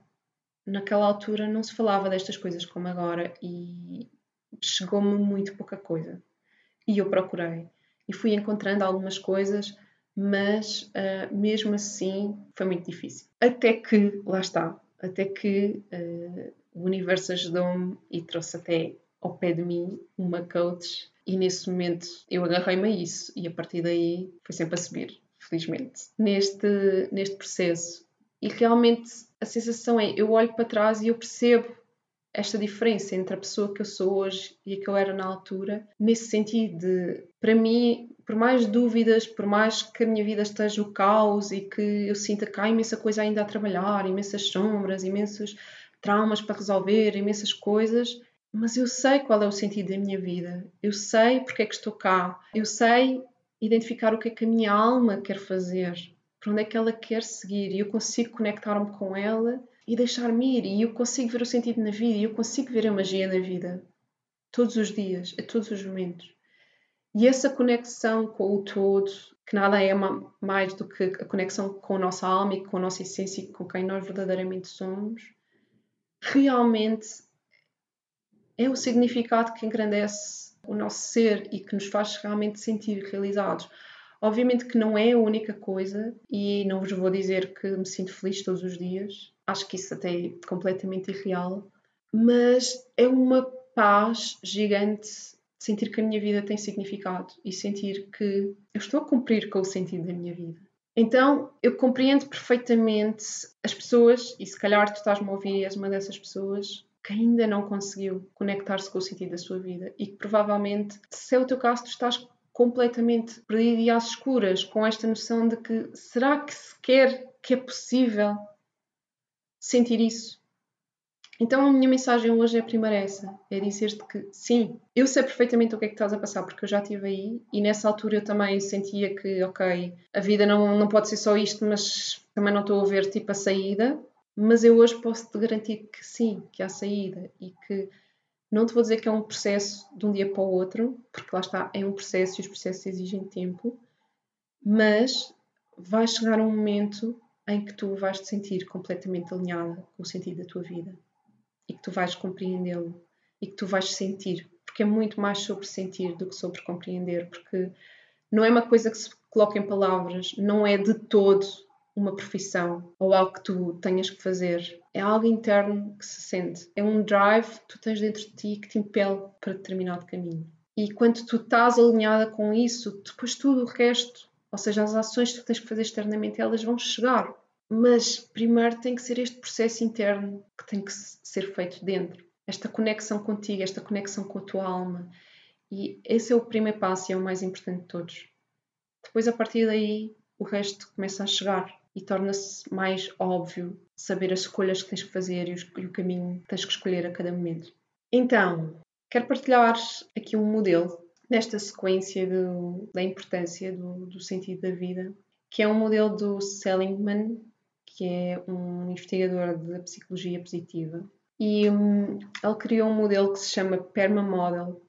Naquela altura não se falava destas coisas como agora e chegou-me muito pouca coisa. E eu procurei. E fui encontrando algumas coisas mas uh, mesmo assim foi muito difícil. Até que, lá está, até que uh, o universo ajudou-me e trouxe até ao pé de mim uma coach e nesse momento eu agarrei-me a isso e a partir daí foi sempre a subir, felizmente, neste, neste processo. E realmente a sensação é, eu olho para trás e eu percebo esta diferença entre a pessoa que eu sou hoje e a que eu era na altura, nesse sentido de, para mim, por mais dúvidas, por mais que a minha vida esteja o caos e que eu sinta que há imensa coisa ainda a trabalhar, imensas sombras, imensos traumas para resolver, imensas coisas, mas eu sei qual é o sentido da minha vida, eu sei porque é que estou cá, eu sei identificar o que é que a minha alma quer fazer, para onde é que ela quer seguir e eu consigo conectar-me com ela e deixar-me ir e eu consigo ver o sentido na vida e eu consigo ver a magia na vida todos os dias, a todos os momentos. E essa conexão com o todo, que nada é mais do que a conexão com a nossa alma e com a nossa essência e com quem nós verdadeiramente somos, realmente é o significado que engrandece o nosso ser e que nos faz realmente sentir realizados. Obviamente que não é a única coisa e não vos vou dizer que me sinto feliz todos os dias, acho que isso até é completamente irreal, mas é uma paz gigante sentir que a minha vida tem significado e sentir que eu estou a cumprir com o sentido da minha vida. Então eu compreendo perfeitamente as pessoas, e se calhar tu estás-me a ouvir e és uma dessas pessoas, que ainda não conseguiu conectar-se com o sentido da sua vida e que provavelmente, se é o teu caso, tu estás completamente perdido e às escuras com esta noção de que será que sequer que é possível sentir isso? Então a minha mensagem hoje é a primeira essa, é dizer-te que sim, eu sei perfeitamente o que é que estás a passar, porque eu já estive aí e nessa altura eu também sentia que, ok, a vida não, não pode ser só isto, mas também não estou a ver tipo a saída, mas eu hoje posso te garantir que sim, que há saída e que não te vou dizer que é um processo de um dia para o outro, porque lá está, é um processo e os processos exigem tempo, mas vai chegar um momento em que tu vais te sentir completamente alinhada com o sentido da tua vida e que tu vais compreendê-lo e que tu vais sentir, porque é muito mais sobre sentir do que sobre compreender, porque não é uma coisa que se coloca em palavras, não é de todo uma profissão ou algo que tu tenhas que fazer. É algo interno que se sente. É um drive que tu tens dentro de ti que te impele para determinado caminho. E quando tu estás alinhada com isso, depois tudo o resto, ou seja, as ações que tu tens que fazer externamente, elas vão chegar. Mas primeiro tem que ser este processo interno que tem que ser feito dentro. Esta conexão contigo, esta conexão com a tua alma. E esse é o primeiro passo e é o mais importante de todos. Depois, a partir daí, o resto começa a chegar e torna-se mais óbvio saber as escolhas que tens que fazer e, o caminho que tens que escolher a cada momento. Então, quero partilhar aqui um modelo nesta sequência do, da importância do, do, sentido da vida, que é um modelo do Seligman, que é um investigador da psicologia positiva. E um, ele criou um modelo que se chama PERMA Model,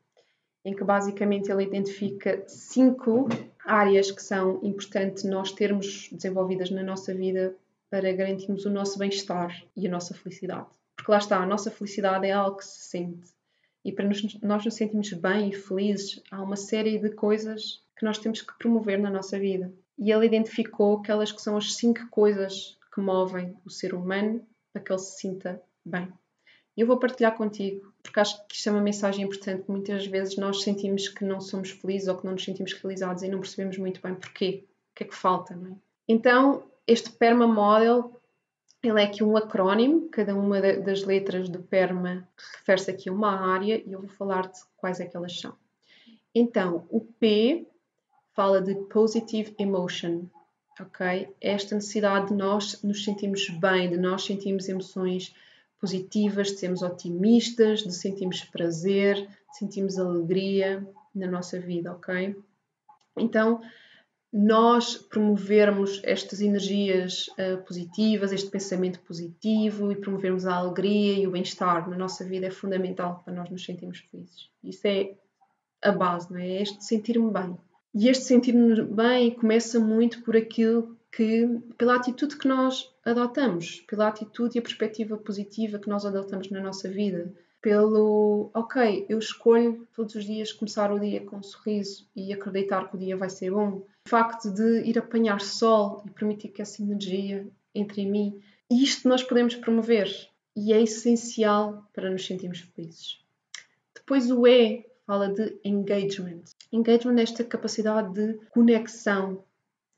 em que basicamente ele identifica cinco áreas que são importantes nós termos desenvolvidas na nossa vida para garantirmos o nosso bem-estar e a nossa felicidade. Porque lá está, a nossa felicidade é algo que se sente. E para nos, nós nos sentirmos bem e felizes, há uma série de coisas que nós temos que promover na nossa vida. E ele identificou aquelas que são as cinco coisas que movem o ser humano para que ele se sinta bem. E eu vou partilhar contigo, porque acho que isto é uma mensagem importante. Muitas vezes nós sentimos que não somos felizes ou que não nos sentimos realizados e não percebemos muito bem porquê, o que é que falta, não é? Então, este PERMA Model, ele é aqui um acrónimo, cada uma das letras do PERMA refere-se aqui a uma área e eu vou falar-te quais é que elas são. Então, o P fala de Positive Emotion, ok? Esta necessidade de nós nos sentirmos bem, de nós sentirmos emoções positivas, de sermos otimistas, de sentirmos prazer, de sentirmos alegria na nossa vida, ok? Então, nós promovermos estas energias uh, positivas, este pensamento positivo e promovermos a alegria e o bem-estar na nossa vida é fundamental para nós nos sentirmos felizes. Isso é a base, não é? é este sentir-me bem. E este sentir-me bem começa muito por aquilo que, pela atitude que nós adotamos, pela atitude e a perspectiva positiva que nós adotamos na nossa vida, pelo, ok, eu escolho todos os dias começar o dia com um sorriso e acreditar que o dia vai ser bom. O facto de ir apanhar sol e permitir que essa energia entre em mim. Isto nós podemos promover e é essencial para nos sentirmos felizes. Depois o E fala de engagement. Engagement é esta capacidade de conexão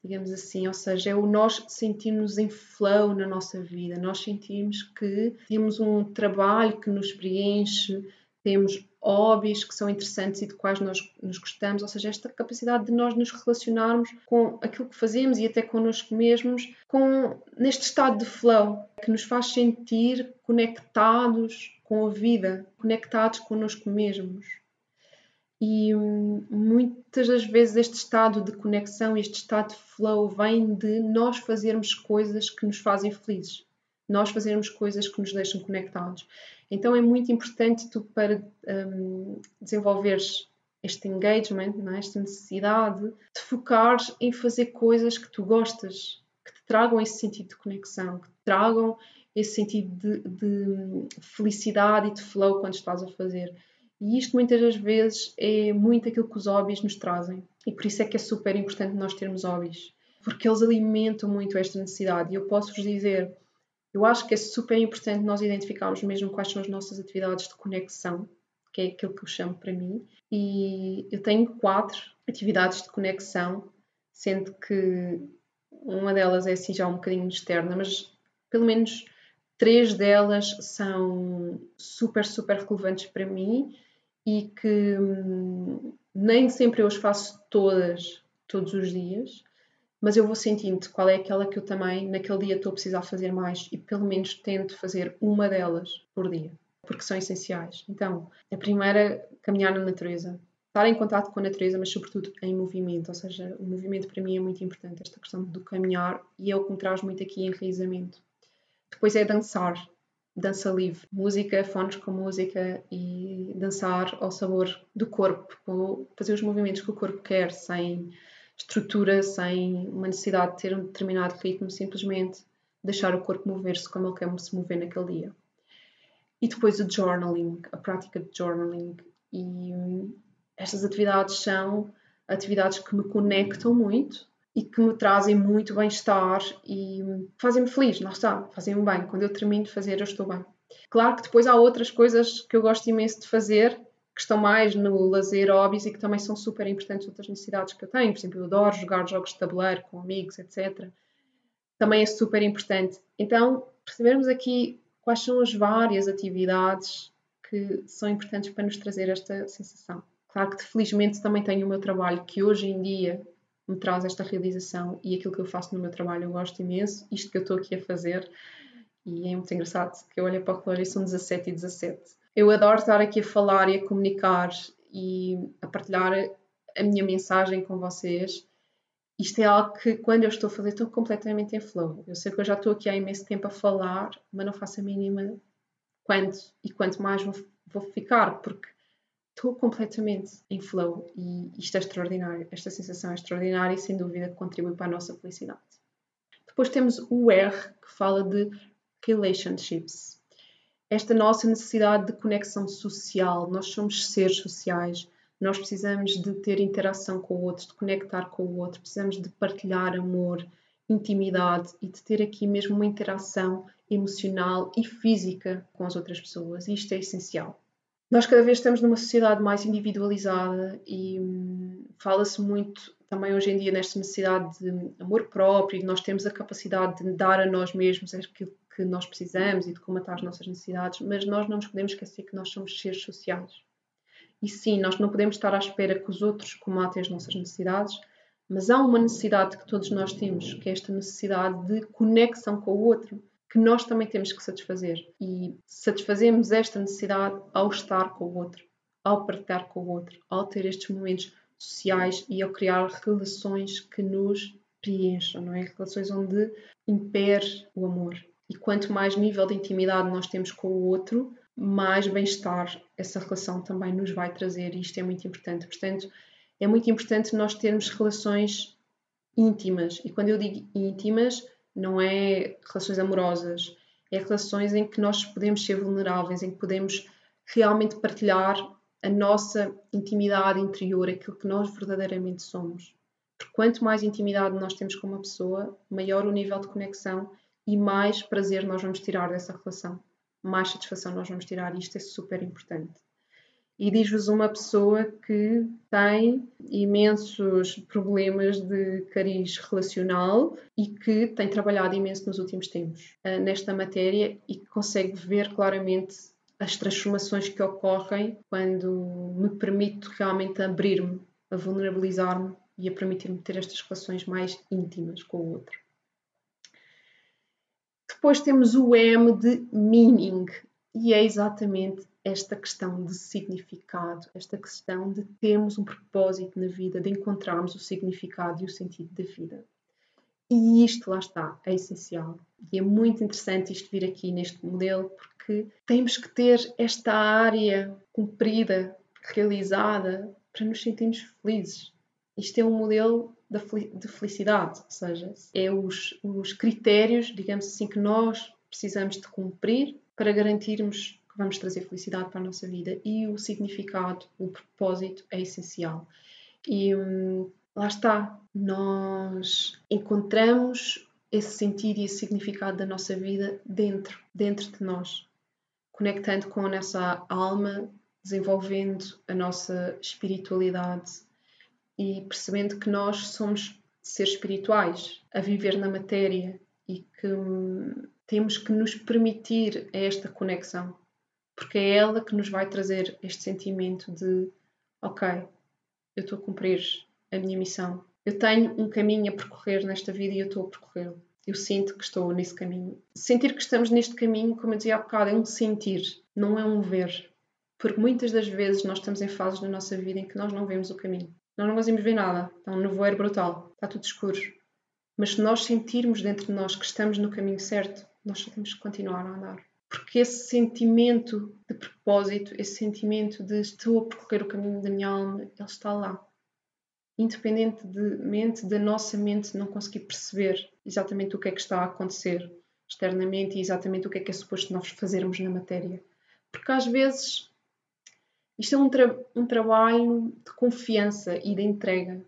digamos assim, ou seja, é o nós sentirmos em flow na nossa vida, nós sentirmos que temos um trabalho que nos preenche, temos hobbies que são interessantes e de quais nós nos gostamos, ou seja, esta capacidade de nós nos relacionarmos com aquilo que fazemos e até connosco mesmos, com neste estado de flow que nos faz sentir conectados com a vida, conectados connosco mesmos. E hum, muitas das vezes este estado de conexão, este estado de flow, vem de nós fazermos coisas que nos fazem felizes, nós fazermos coisas que nos deixam conectados. Então é muito importante tu, para um, desenvolveres este engagement, é? esta necessidade de focar em fazer coisas que tu gostas, que te tragam esse sentido de conexão, que te tragam esse sentido de, de felicidade e de flow quando estás a fazer. E isto muitas das vezes é muito aquilo que os hobbies nos trazem. E por isso é que é super importante nós termos hobbies. Porque eles alimentam muito esta necessidade. E eu posso vos dizer, eu acho que é super importante nós identificarmos mesmo quais são as nossas atividades de conexão, que é aquilo que eu chamo para mim. E eu tenho quatro atividades de conexão, sendo que uma delas é assim já um bocadinho externa, mas pelo menos três delas são super, super relevantes para mim e que hum, nem sempre eu as faço todas, todos os dias, mas eu vou sentindo qual é aquela que eu também naquele dia estou a precisar fazer mais e pelo menos tento fazer uma delas por dia, porque são essenciais. Então, a primeira, caminhar na natureza. Estar em contato com a natureza, mas sobretudo em movimento, ou seja, o movimento para mim é muito importante, esta questão do caminhar, e é o que me traz muito aqui enraizamento. Depois é dançar, dança livre, música, fones com música e dançar ao sabor do corpo, fazer os movimentos que o corpo quer, sem estrutura, sem uma necessidade de ter um determinado ritmo, simplesmente deixar o corpo mover-se como ele quer se mover naquele dia. E depois o journaling, a prática de journaling. E hum, estas atividades são atividades que me conectam muito e que me trazem muito bem-estar e fazem-me feliz, lá está, fazem-me bem. Quando eu termino de fazer, eu estou bem. Claro que depois há outras coisas que eu gosto imenso de fazer, que estão mais no lazer, hobbies e que também são super importantes outras necessidades que eu tenho. Por exemplo, eu adoro jogar jogos de tabuleiro com amigos, etc. Também é super importante. Então, percebermos aqui quais são as várias atividades que são importantes para nos trazer esta sensação. Claro que felizmente também tenho o meu trabalho que hoje em dia me traz esta realização e aquilo que eu faço no meu trabalho eu gosto imenso, isto que eu estou aqui a fazer e é muito engraçado que eu olho para o relógio e são 17 e 17. Eu adoro estar aqui a falar e a comunicar e a partilhar a minha mensagem com vocês. Isto é algo que quando eu estou a fazer estou completamente em flow. Eu sei que eu já estou aqui há imenso tempo a falar, mas não faço a mínima quando e quanto mais vou, vou ficar, porque estou completamente em flow e isto é extraordinário. Esta sensação é extraordinária e sem dúvida contribui para a nossa felicidade. Depois temos o R, que fala de relationships. Esta nossa necessidade de conexão social, nós somos seres sociais, nós precisamos de ter interação com o outro, de conectar com o outro, precisamos de partilhar amor, intimidade e de ter aqui mesmo uma interação emocional e física com as outras pessoas. Isto é essencial. Nós cada vez estamos numa sociedade mais individualizada e hum, fala-se muito também hoje em dia nesta necessidade de amor próprio de nós termos a capacidade de dar a nós mesmos aquilo que nós precisamos e de comatar as nossas necessidades, mas nós não nos podemos esquecer que nós somos seres sociais. E sim, nós não podemos estar à espera que os outros comatem as nossas necessidades, mas há uma necessidade que todos nós temos, que é esta necessidade de conexão com o outro que nós também temos que satisfazer. E satisfazemos esta necessidade ao estar com o outro, ao partilhar com o outro, ao ter estes momentos sociais e ao criar relações que nos preencham, não é? Relações onde impere o amor. E quanto mais nível de intimidade nós temos com o outro, mais bem-estar essa relação também nos vai trazer, e isto é muito importante. Portanto, é muito importante nós termos relações íntimas. E quando eu digo íntimas, não é relações amorosas, é relações em que nós podemos ser vulneráveis, em que podemos realmente partilhar a nossa intimidade interior, aquilo que nós verdadeiramente somos. Porque quanto mais intimidade nós temos com uma pessoa, maior o nível de conexão e mais prazer nós vamos tirar dessa relação, mais satisfação nós vamos tirar, isto é super importante e diz-vos uma pessoa que tem imensos problemas de cariz relacional e que tem trabalhado imenso nos últimos tempos uh, nesta matéria e que consegue ver claramente as transformações que ocorrem quando me permito realmente abrir-me, a vulnerabilizar-me e a permitir-me ter estas relações mais íntimas com o outro. Depois temos o M de meaning, e é exatamente esta questão de significado, esta questão de termos um propósito na vida, de encontrarmos o significado e o sentido da vida. E isto, lá está, é essencial. E é muito interessante isto vir aqui neste modelo, porque temos que ter esta área cumprida, realizada, para nos sentirmos felizes. Isto é um modelo de felicidade, ou seja, é os, os critérios, digamos assim, que nós precisamos de cumprir para garantirmos que vamos trazer felicidade para a nossa vida e o significado, o propósito é essencial. E hum, lá está, nós encontramos esse sentido e esse significado da nossa vida dentro, dentro de nós, conectando com a nossa alma, desenvolvendo a nossa espiritualidade e percebendo que nós somos seres espirituais a viver na matéria e que hum, temos que nos permitir esta conexão, porque é ela que nos vai trazer este sentimento de ok, eu estou a cumprir a minha missão. Eu tenho um caminho a percorrer nesta vida e eu estou a percorrê-lo. Eu sinto que estou nesse caminho. Sentir que estamos neste caminho, como eu dizia há bocado, é um sentir, não é um ver. Porque muitas das vezes nós estamos em fases da nossa vida em que nós não vemos o caminho. Nós não conseguimos ver nada. Está um nevoeiro brutal. Está tudo escuro. Mas se nós sentirmos dentro de nós que estamos no caminho certo, nós só temos que continuar a andar. Porque esse sentimento de propósito, esse sentimento de estou a percorrer o caminho da minha alma, ele está lá. Independentemente da nossa mente não conseguir perceber exatamente o que é que está a acontecer externamente e exatamente o que é que é suposto nós fazermos na matéria. Porque às vezes isto é um, tra um trabalho de confiança e de entrega.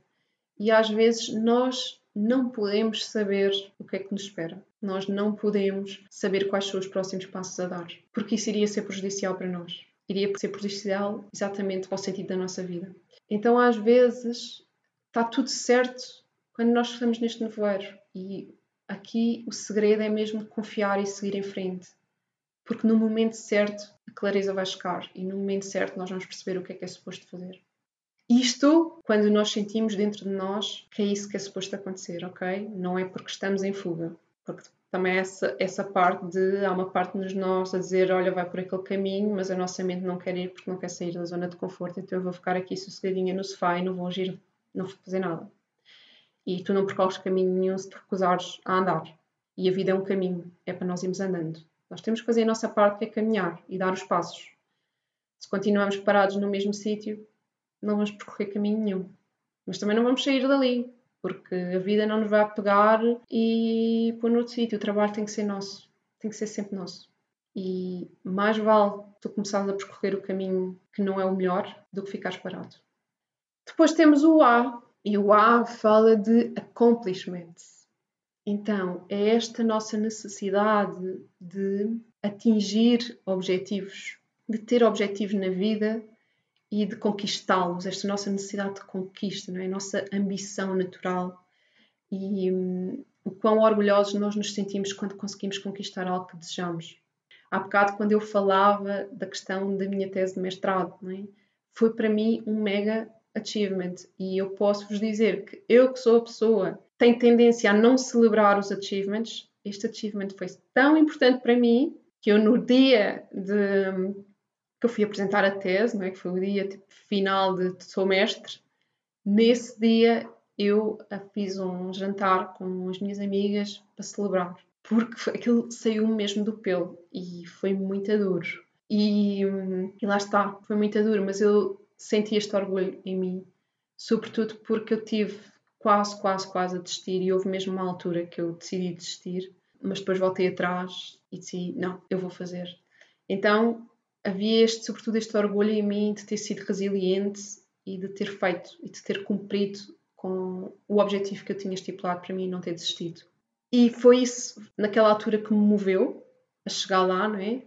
E às vezes nós não podemos saber o que é que nos espera. Nós não podemos saber quais são os próximos passos a dar, porque isso iria ser prejudicial para nós. Iria ser prejudicial exatamente para o sentido da nossa vida. Então, às vezes, está tudo certo quando nós estamos neste nevoeiro. E aqui o segredo é mesmo confiar e seguir em frente. Porque no momento certo a clareza vai chegar e no momento certo nós vamos perceber o que é que é suposto fazer. Isto quando nós sentimos dentro de nós que é isso que é suposto acontecer, ok? Não é porque estamos em fuga. Porque também essa, essa parte de. Há uma parte nos nós a dizer: olha, vai por aquele caminho, mas a nossa mente não quer ir porque não quer sair da zona de conforto, então eu vou ficar aqui sossegadinha no sofá e não vou agir, não vou fazer nada. E tu não percorres caminho nenhum se te recusares a andar. E a vida é um caminho, é para nós irmos andando. Nós temos que fazer a nossa parte, que é caminhar e dar os passos. Se continuamos parados no mesmo sítio, não vamos percorrer caminho nenhum. Mas também não vamos sair dali, porque a vida não nos vai pegar e pôr no outro sítio. O trabalho tem que ser nosso, tem que ser sempre nosso. E mais vale tu começares a percorrer o caminho que não é o melhor do que ficares parado. Depois temos o A, e o A fala de accomplishment. Então, é esta nossa necessidade de atingir objetivos, de ter objetivos na vida e de conquistá-los, esta nossa necessidade de conquista, não é? a nossa ambição natural e hum, o quão orgulhosos nós nos sentimos quando conseguimos conquistar algo que desejamos. Há bocado, quando eu falava da questão da minha tese de mestrado, é? foi para mim um mega achievement e eu posso vos dizer que eu que sou a pessoa tem tendência a não celebrar os achievements, este achievement foi tão importante para mim que eu no dia de hum, que eu fui apresentar a tese, não é? que foi o dia tipo, final de, de sou mestre, nesse dia eu fiz um jantar com as minhas amigas para celebrar, porque aquilo saiu mesmo do pelo e foi muito duro. E, e lá está, foi muito duro, mas eu senti este orgulho em mim, sobretudo porque eu tive quase, quase, quase a desistir e houve mesmo uma altura que eu decidi desistir, mas depois voltei atrás e decidi, não, eu vou fazer. Então havia este, sobretudo este orgulho em mim de ter sido resiliente e de ter feito e de ter cumprido com o objetivo que eu tinha estipulado para mim e não ter desistido. E foi isso, naquela altura, que me moveu a chegar lá, não é?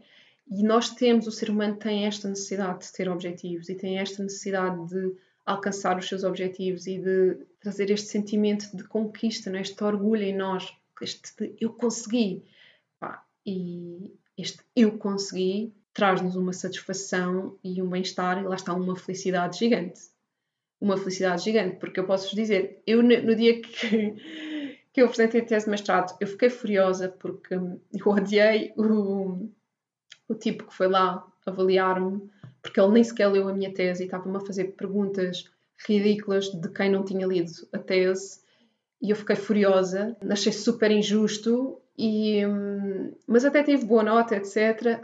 E nós temos, o ser humano tem esta necessidade de ter objetivos e tem esta necessidade de alcançar os seus objetivos e de trazer este sentimento de conquista, não é? este orgulho em nós, este eu consegui. Pá, e este eu consegui traz-nos uma satisfação e um bem-estar e lá está uma felicidade gigante. Uma felicidade gigante, porque eu posso vos dizer, eu no dia que, que eu apresentei a tese de mestrado, eu fiquei furiosa porque eu odiei o, o tipo que foi lá avaliar-me, porque ele nem sequer leu a minha tese e estava-me a fazer perguntas ridículas de quem não tinha lido a tese. E eu fiquei furiosa, achei super injusto, e, hum, mas até tive boa nota, etc.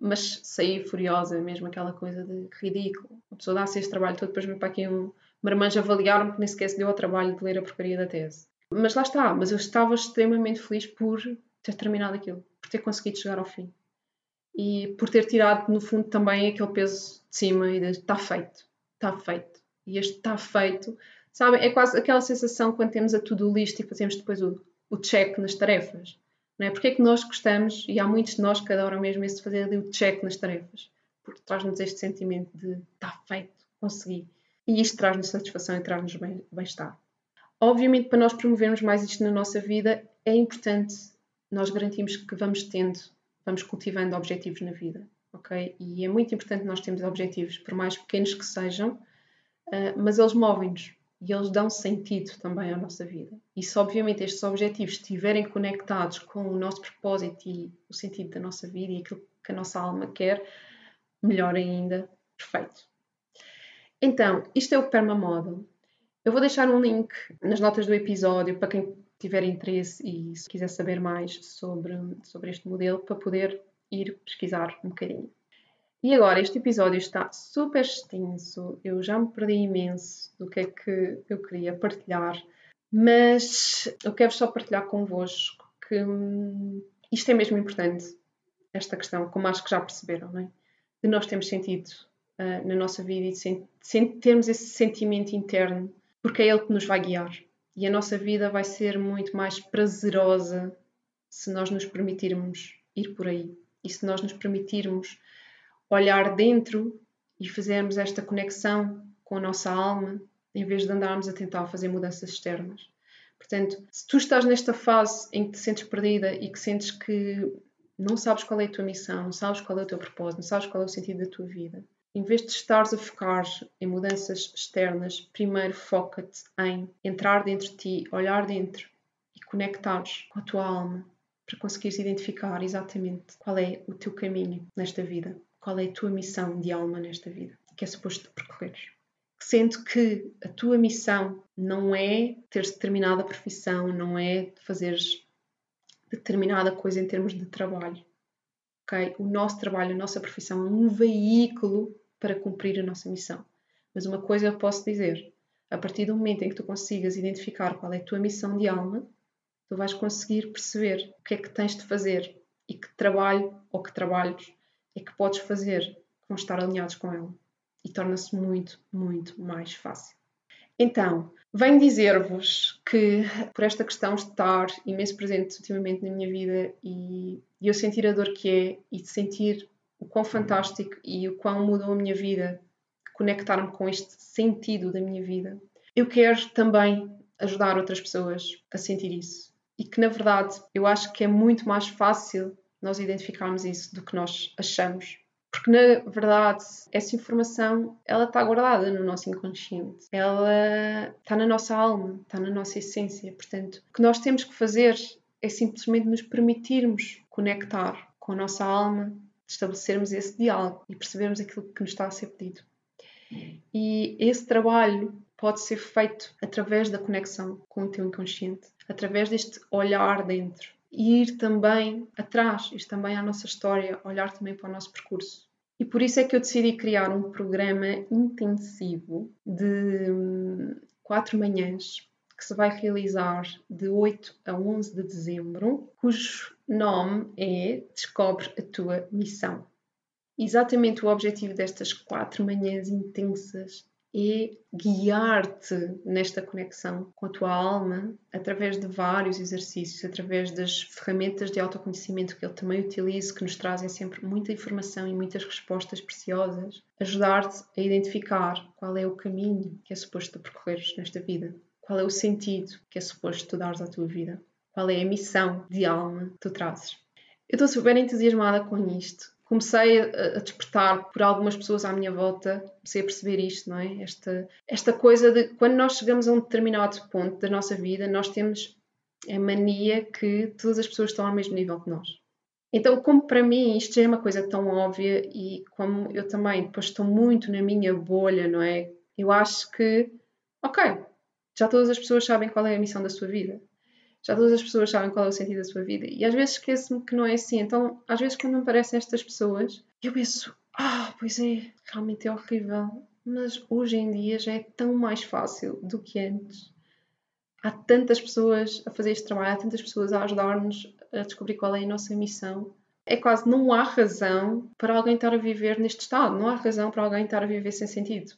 Mas saí furiosa, mesmo aquela coisa de ridículo. A pessoa dá-se este trabalho todo, depois me para aqui um marmanjo avaliar-me que nem sequer se deu ao trabalho de ler a porcaria da tese. Mas lá está, mas eu estava extremamente feliz por ter terminado aquilo, por ter conseguido chegar ao fim. E por ter tirado, no fundo, também aquele peso de cima e de está feito, está feito. E este está feito, sabem? É quase aquela sensação quando temos a tudo list e fazemos depois o, o check nas tarefas. Não é? Porque é que nós gostamos, e há muitos de nós que adoram mesmo esse fazer ali o check nas tarefas, porque traz-nos este sentimento de está feito, consegui. E isto traz-nos satisfação e traz-nos bem-estar. Obviamente, para nós promovermos mais isto na nossa vida, é importante nós garantirmos que vamos tendo, vamos cultivando objetivos na vida, ok? E é muito importante nós termos objetivos, por mais pequenos que sejam, uh, mas eles movem-nos e eles dão sentido também à nossa vida. E se, obviamente, estes objetivos estiverem conectados com o nosso propósito e o sentido da nossa vida e aquilo que a nossa alma quer, melhor ainda, perfeito. Então, isto é o Perma Model. Eu vou deixar um link nas notas do episódio para quem tiver interesse e se quiser saber mais sobre, sobre este modelo, para poder ir pesquisar um bocadinho. E agora, este episódio está super extenso, eu já me perdi imenso do que é que eu queria partilhar, mas eu quero só partilhar convosco que hum, isto é mesmo importante, esta questão, como acho que já perceberam, não é? De nós termos sentido uh, na nossa vida e de, de termos esse sentimento interno porque é Ele que nos vai guiar. E a nossa vida vai ser muito mais prazerosa se nós nos permitirmos ir por aí e se nós nos permitirmos olhar dentro e fazermos esta conexão com a nossa alma em vez de andarmos a tentar fazer mudanças externas. Portanto, se tu estás nesta fase em que te sentes perdida e que sentes que não sabes qual é a tua missão, não sabes qual é o teu propósito, não sabes qual é o sentido da tua vida, em vez de estares a focar em mudanças externas, primeiro foca-te em entrar dentro de ti, olhar dentro e conectares com a tua alma para conseguires identificar exatamente qual é o teu caminho nesta vida, qual é a tua missão de alma nesta vida, que é suposto percorreres. Sendo que a tua missão não é ter determinada profissão, não é fazeres determinada coisa em termos de trabalho. Okay? O nosso trabalho, a nossa profissão é um veículo para cumprir a nossa missão. Mas uma coisa eu posso dizer: a partir do momento em que tu consigas identificar qual é a tua missão de alma, tu vais conseguir perceber o que é que tens de fazer e que trabalho ou que trabalhos é que podes fazer que vão estar alinhados com ela. E torna-se muito, muito mais fácil. Então, venho dizer-vos que por esta questão estar imenso presente ultimamente na minha vida e, e eu sentir a dor que é e de sentir o quão fantástico e o quão mudou a minha vida conectar-me com este sentido da minha vida. Eu quero também ajudar outras pessoas a sentir isso. E que, na verdade, eu acho que é muito mais fácil nós identificarmos isso do que nós achamos. Porque, na verdade, essa informação, ela está guardada no nosso inconsciente. Ela está na nossa alma, está na nossa essência. Portanto, o que nós temos que fazer é simplesmente nos permitirmos conectar com a nossa alma, estabelecermos esse diálogo e percebermos aquilo que nos está a ser pedido. E esse trabalho pode ser feito através da conexão com o teu inconsciente, através deste olhar dentro e ir também atrás, ir também à nossa história, olhar também para o nosso percurso. E por isso é que eu decidi criar um programa intensivo de hum, quatro manhãs que se vai realizar de 8 a 11 de dezembro, cujo nome é Descobre a tua missão. Exatamente o objetivo destas quatro manhãs intensas é guiar-te nesta conexão com a tua alma através de vários exercícios, através das ferramentas de autoconhecimento que ele também utiliza, que nos trazem sempre muita informação e muitas respostas preciosas, ajudar-te a identificar qual é o caminho que é suposto percorreres nesta vida qual é o sentido que é suposto tu dares à tua vida? Qual é a missão de alma que tu trazes? Eu estou super entusiasmada com isto. Comecei a, despertar por algumas pessoas à minha volta, comecei a perceber isto, não é? Esta, esta coisa de quando nós chegamos a um determinado ponto da nossa vida, nós temos a mania que todas as pessoas estão ao mesmo nível que nós. Então, como para mim isto já é uma coisa tão óbvia e como eu também depois estou muito na minha bolha, não é? Eu acho que, ok, já todas as pessoas sabem qual é a missão da sua vida. Já todas as pessoas sabem qual é o sentido da sua vida. E às vezes esqueço-me que não é assim. Então, às vezes, quando me aparecem estas pessoas, eu penso, ah, pois é, realmente é horrível. Mas hoje em dia já é tão mais fácil do que antes. Há tantas pessoas a fazer este trabalho, há tantas pessoas a ajudar-nos a descobrir qual é a nossa missão. É quase não há razão para alguém estar a viver neste estado, não há razão para alguém estar a viver sem sentido.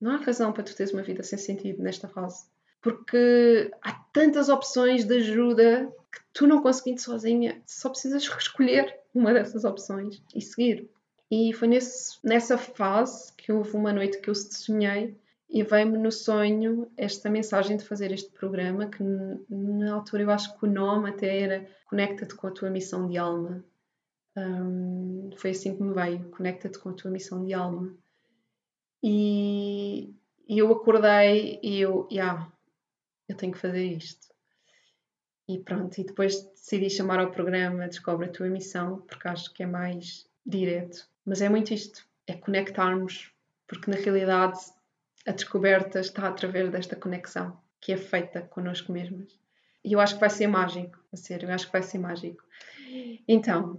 Não há razão para tu teres uma vida sem sentido nesta fase. Porque há tantas opções de ajuda que tu não conseguindo sozinha, só precisas escolher uma dessas opções e seguir. E foi nesse, nessa fase que houve uma noite que eu sonhei e veio-me no sonho esta mensagem de fazer este programa, que na altura eu acho que o nome até era Conecta-te com a tua missão de alma. Um, foi assim que me veio, Conecta-te com a tua missão de alma. E, e eu acordei e eu, yeah, eu tenho que fazer isto. E pronto, e depois decidi chamar ao programa Descobre a tua missão, porque acho que é mais direto. Mas é muito isto, é conectarmos, porque na realidade a descoberta está através desta conexão que é feita connosco mesmas. E eu acho que vai ser mágico, a sério, eu acho que vai ser mágico. Então,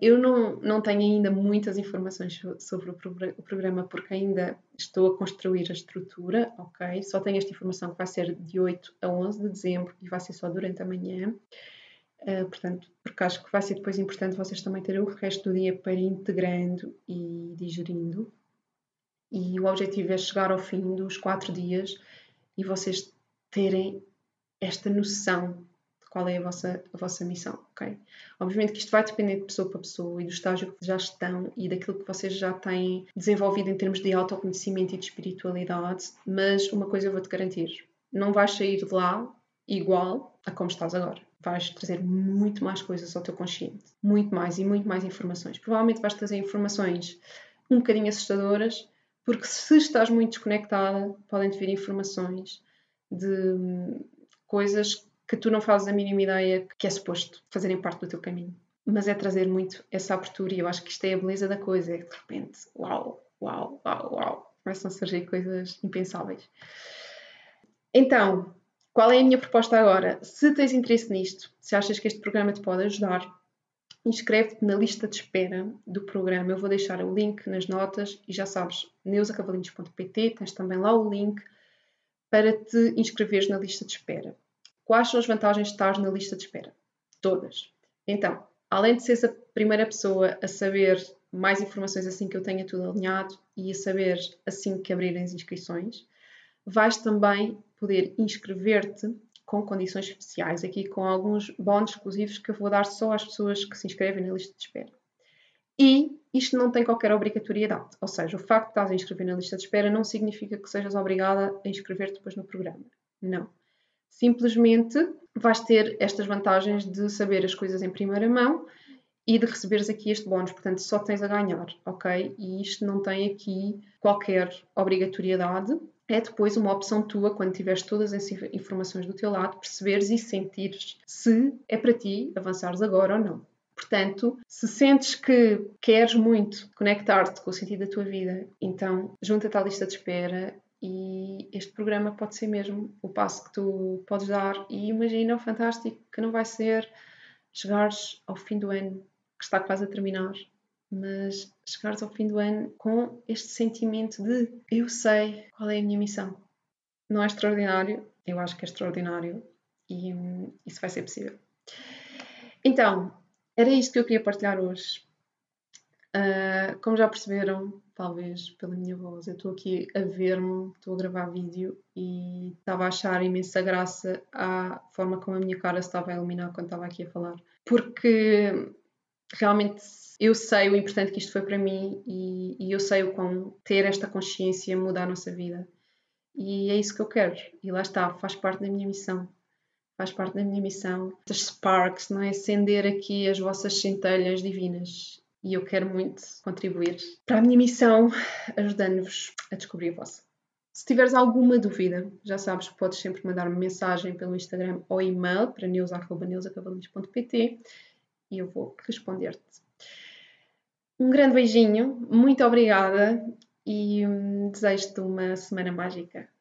eu não, não tenho ainda muitas informações sobre o, programa porque ainda estou a construir a estrutura, ok? Só tenho esta informação que vai ser de 8 a 11 de dezembro e vai ser só durante a manhã. Uh, portanto, porque acho que vai ser depois importante vocês também terem o resto do dia para ir integrando e digerindo. E o objetivo é chegar ao fim dos quatro dias e vocês terem esta noção qual é a vossa, a vossa missão, ok? Obviamente que isto vai depender de pessoa para pessoa e do estágio que já estão e daquilo que vocês já têm desenvolvido em termos de autoconhecimento e de espiritualidade, mas uma coisa eu vou-te garantir, não vais sair de lá igual a como estás agora. Vais trazer muito mais coisas ao teu consciente, muito mais e muito mais informações. Provavelmente vais trazer informações um bocadinho assustadoras, porque se estás muito desconectada, podem-te vir informações de hum, coisas que tu não fazes a mínima ideia que é suposto fazerem parte do teu caminho. Mas é trazer muito essa abertura e eu acho que isto é a beleza da coisa, é que de repente, uau, uau, uau, uau, começam a surgir coisas impensáveis. Então, qual é a minha proposta agora? Se tens interesse nisto, se achas que este programa te pode ajudar, inscreve-te na lista de espera do programa. Eu vou deixar o link nas notas e já sabes, neusacavalinhos.pt, tens também lá o link para te inscreveres na lista de espera. Quais são as vantagens de estar na lista de espera? Todas. Então, além de seres a primeira pessoa a saber mais informações assim que eu tenha tudo alinhado e a saber assim que abrirem as inscrições, vais também poder inscrever-te com condições especiais, aqui com alguns bónus exclusivos que eu vou dar só às pessoas que se inscrevem na lista de espera. E isto não tem qualquer obrigatoriedade, ou seja, o facto de estás a inscrever na lista de espera não significa que sejas obrigada a inscrever depois no programa. Não. Simplesmente vais ter estas vantagens de saber as coisas em primeira mão e de receberes aqui este bónus, portanto só tens a ganhar, ok? E isto não tem aqui qualquer obrigatoriedade, é depois uma opção tua, quando tiveres todas as informações do teu lado, perceberes e sentires se é para ti avançares agora ou não. Portanto, se sentes que queres muito conectar-te com o sentido da tua vida, então junta-te à lista de espera e este programa pode ser mesmo o passo que tu podes dar. E imagina o fantástico que não vai ser chegares ao fim do ano, que está quase a terminar, mas chegares ao fim do ano com este sentimento de eu sei qual é a minha missão. Não é extraordinário? Eu acho que é extraordinário e hum, isso vai ser possível. Então, era isto que eu queria partilhar hoje. Uh, como já perceberam, talvez pela minha voz, eu estou aqui a ver-me, estou a gravar vídeo e estava a achar imensa graça à forma como a minha cara se estava a iluminar quando estava aqui a falar. Porque realmente eu sei o importante que isto foi para mim e, e eu sei o quão ter esta consciência muda a nossa vida. E é isso que eu quero. E lá está, faz parte da minha missão. Faz parte da minha missão. Estas sparks, não é? Acender aqui as vossas centelhas divinas. E eu quero muito contribuir para a minha missão, ajudando-vos a descobrir a vossa. Se tiveres alguma dúvida, já sabes que podes sempre mandar-me mensagem pelo Instagram ou e-mail para neus.neusacavalinhos.pt e eu vou responder-te. Um grande beijinho, muito obrigada e hum, desejo-te uma semana mágica.